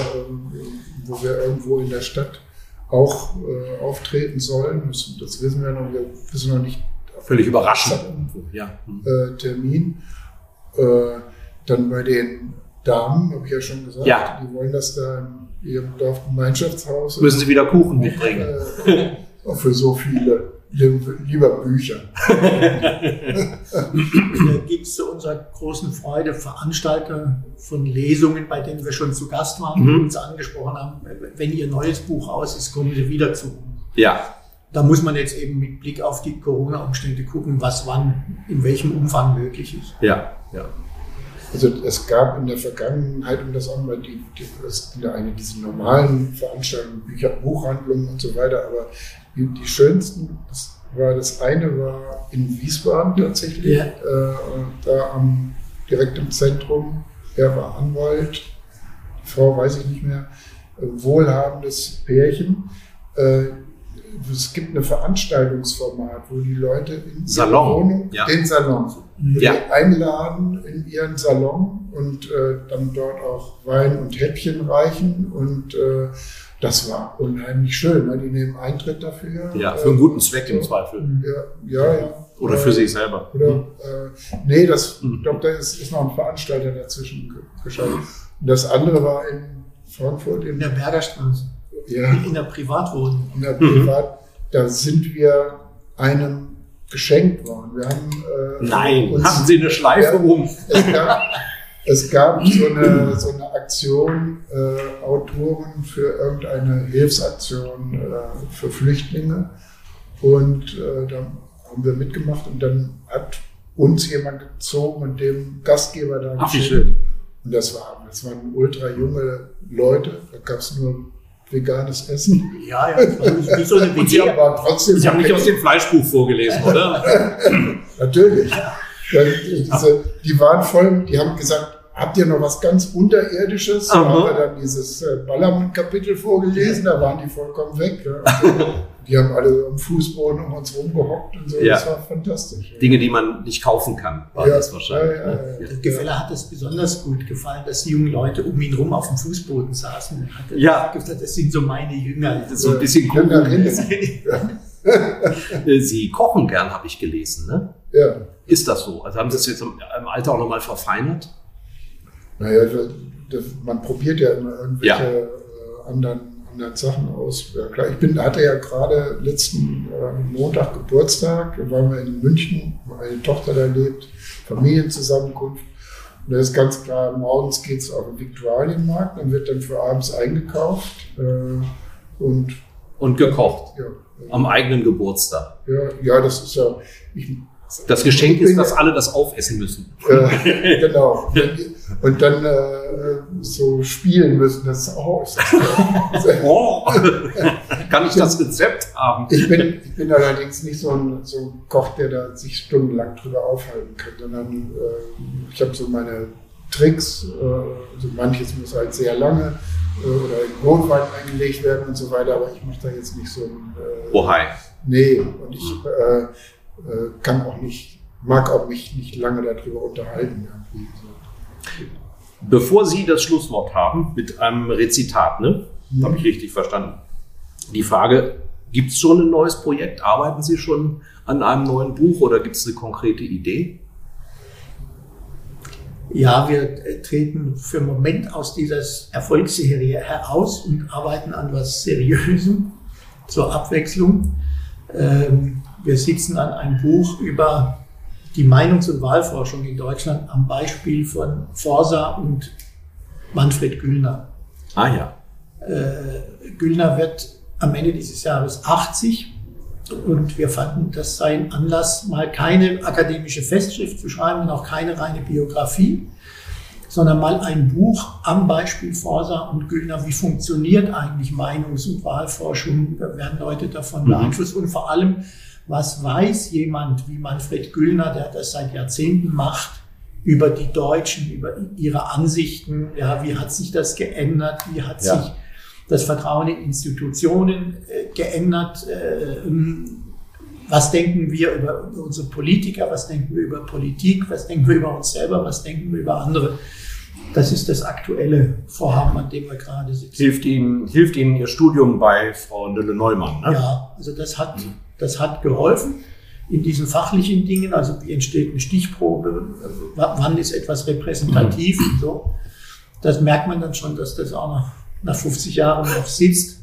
wo wir irgendwo in der Stadt auch äh, auftreten sollen. Das, das wissen wir noch, wir wissen noch nicht Völlig überraschend. Ja. Hm. äh, Termin. Äh, dann bei den Damen, habe ich ja schon gesagt, Ja. die wollen das da in ihrem Dorfgemeinschaftshaus. Müssen Sie wieder Kuchen mitbringen? Äh, auch für so viele. Lieber Bücher. Da gibt es zu unserer großen Freude Veranstalter von Lesungen, bei denen wir schon zu Gast waren Mhm. und uns angesprochen haben, wenn Ihr neues Buch aus ist, kommen Sie wieder zu uns. Ja. Da muss man jetzt eben mit Blick auf die Corona-Umstände gucken, was wann, in welchem Umfang möglich ist. Ja. Ja. Also es gab in der Vergangenheit, um das auch mal, die, die, es sind ja eine diese normalen Veranstaltungen, Bücher, Buchhandlungen und so weiter, aber die, die schönsten, das war das eine war in Wiesbaden tatsächlich, Ja. äh, da am, direkt im Zentrum. Er war Anwalt, die Frau weiß ich nicht mehr, äh, wohlhabendes Pärchen. Äh, es gibt ein Veranstaltungsformat, wo die Leute in Salon, Wohnung, ja. den Salon, wo Ja. einladen in ihren Salon und äh, dann dort auch Wein und Häppchen reichen und äh, das war unheimlich schön. Ne? Die nehmen Eintritt dafür. Ja, für einen guten Zweck im. Zweifel. Ja, ja, ja. Oder für sich selber. Oder, äh, nee, das, Mhm. ich glaube, da ist, ist noch ein Veranstalter dazwischen ge- geschaltet. Und das andere war in Frankfurt, In in, der Bergerstraße, ja, in der Privatwohnung. in der Mhm. Privat, da sind wir einem geschenkt worden. Wir haben, äh, Nein, uns- haben Sie eine Schleife Ja. um? es gab, es gab so, eine, so eine Aktion, äh, Autoren für irgendeine Hilfsaktion äh, für Flüchtlinge. Und äh, da haben wir mitgemacht und dann hat uns jemand gezogen und dem Gastgeber da Ach, geschickt. Und das, war, das waren ultra junge Leute, da gab es nur veganes Essen. Ja, ja, wie so eine Und Sie haben- Aber trotzdem. Sie haben nicht aus dem Fleischbuch vorgelesen, oder? Natürlich. Diese, die waren voll, die haben gesagt, habt ihr noch was ganz Unterirdisches? Da Aha. haben wir dann dieses äh, Ballermann-Kapitel vorgelesen, da waren die vollkommen weg. Ja. Und die haben alle am Fußboden um uns rumgehockt und so. Ja. Das war fantastisch. Dinge, die man nicht kaufen kann, war Ja, das wahrscheinlich. ja, ja, ne? ja. Der Gefeller hat es besonders gut gefallen, dass die jungen Leute um ihn rum auf dem Fußboden saßen. Er hat Ja. gesagt, das sind so meine Jünger. Das ist so ein bisschen Ja, ja. Äh, Sie kochen gern, habe ich gelesen. Ne? ja. Ist das so? Also haben Sie das jetzt im im Alter auch nochmal verfeinert? Naja, das, man probiert ja immer irgendwelche Ja. Äh, anderen, anderen Sachen aus. Ja, klar, ich bin, hatte ja gerade letzten äh, Montag Geburtstag, da waren wir in München, meine Tochter da lebt, Familienzusammenkunft. Und da ist ganz klar, morgens geht es auf den Viktualienmarkt, dann wird dann für abends eingekauft äh, und Und gekocht. ja, Am eigenen Geburtstag. ja, ja, das ist ja. Ich, Das Geschenk ist, dass alle das aufessen müssen. Äh, genau. Und dann äh, so spielen müssen. Das ist auch. Oh. Kann ich das Rezept haben? ich, bin, ich bin allerdings nicht so ein, so ein Koch, der da sich stundenlang drüber aufhalten kann, sondern äh, ich habe so meine Tricks. Äh, also manches muss halt sehr lange äh, oder in Notwein eingelegt werden und so weiter, aber ich mache da jetzt nicht so ein. Äh, Oh, hi. Nee, und ich äh, äh, kann auch nicht, mag auch mich nicht lange darüber unterhalten. Irgendwie. Bevor Sie das Schlusswort haben mit einem Rezitat, ne? Mhm. Habe ich richtig verstanden. Die Frage, gibt es schon ein neues Projekt? Arbeiten Sie schon an einem neuen Buch oder gibt es eine konkrete Idee? Ja, wir treten für einen Moment aus dieser Erfolgsserie heraus und arbeiten an was Seriösem zur Abwechslung. Ähm, wir sitzen an einem Buch über die Meinungs- und Wahlforschung in Deutschland am Beispiel von Forsa und Manfred Güllner. Ah ja. Äh, Güllner wird am Ende dieses Jahres 80 und wir fanden, das sei ein Anlass, mal keine akademische Festschrift zu schreiben und auch keine reine Biografie, sondern mal ein Buch am Beispiel Forsa und Güllner, wie funktioniert eigentlich Meinungs- und Wahlforschung, werden Leute davon mhm. beeinflusst und vor allem, was weiß jemand wie Manfred Güllner, der das seit Jahrzehnten macht, über die Deutschen, über ihre Ansichten, ja, wie hat sich das geändert, wie hat ja. sich das Vertrauen in Institutionen äh, geändert, äh, was denken wir über unsere Politiker, was denken wir über Politik, was denken wir über uns selber, was denken wir über andere. Das ist das aktuelle Vorhaben, an dem wir gerade sitzen. Hilft Ihnen, hilft Ihnen Ihr Studium bei Frau Nülle-Neumann? Ne? Ja, also das hat, das hat geholfen in diesen fachlichen Dingen. Also wie entsteht eine Stichprobe, wann ist etwas repräsentativ und so. Das merkt man dann schon, dass das auch noch nach 50 Jahren noch sitzt.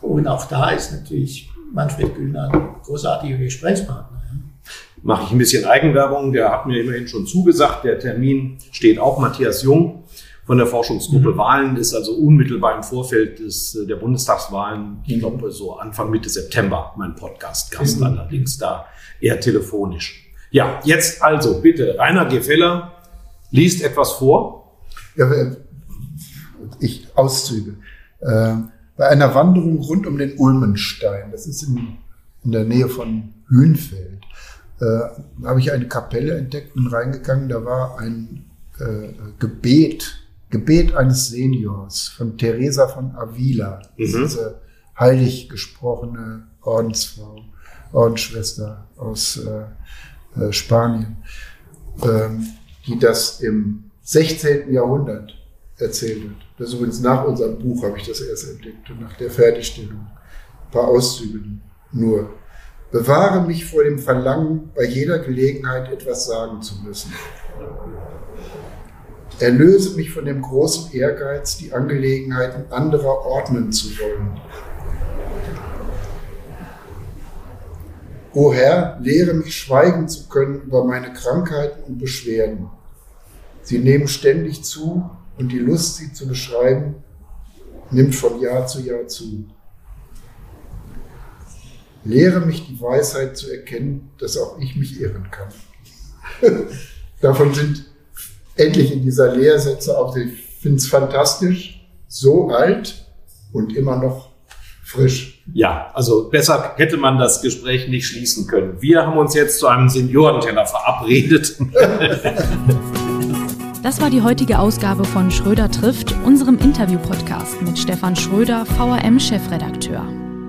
Und auch da ist natürlich Manfred Güllner ein großartiger Gesprächspartner. Mache ich ein bisschen Eigenwerbung. Der hat mir immerhin schon zugesagt. Der Termin steht auch. Matthias Jung von der Forschungsgruppe mhm. Wahlen ist also unmittelbar im Vorfeld des, der Bundestagswahlen, ich glaube so Anfang Mitte September, mein Podcast-Gast mhm. allerdings da eher telefonisch. Ja, jetzt also bitte, Rainer Gefeller liest etwas vor. Ja, ich Auszüge. Äh, bei einer Wanderung rund um den Ulmenstein, das ist in, in der Nähe von Hühnfeld, äh, habe ich eine Kapelle entdeckt und reingegangen. Da war ein äh, Gebet, Gebet eines Seniors von Teresa von Avila, mhm. diese heilig gesprochene Ordensfrau, Ordensschwester aus äh, äh, Spanien, ähm, die das im 16. Jahrhundert erzählt hat. Das ist übrigens nach unserem Buch habe ich das erst entdeckt und nach der Fertigstellung. Ein paar Auszüge nur. Bewahre mich vor dem Verlangen, bei jeder Gelegenheit etwas sagen zu müssen. Erlöse mich von dem großen Ehrgeiz, die Angelegenheiten anderer ordnen zu wollen. O Herr, lehre mich schweigen zu können über meine Krankheiten und Beschwerden. Sie nehmen ständig zu und die Lust, sie zu beschreiben, nimmt von Jahr zu Jahr zu. Lehre mich die Weisheit zu erkennen, dass auch ich mich irren kann. Davon sind endlich in dieser Lehrsätze auch, ich finde es fantastisch, so alt und immer noch frisch. Ja, also besser hätte man das Gespräch nicht schließen können. Wir haben uns jetzt zu einem Seniorenteller verabredet. Das war die heutige Ausgabe von Schröder trifft, unserem Interview-Podcast mit Stefan Schröder, VRM-Chefredakteur.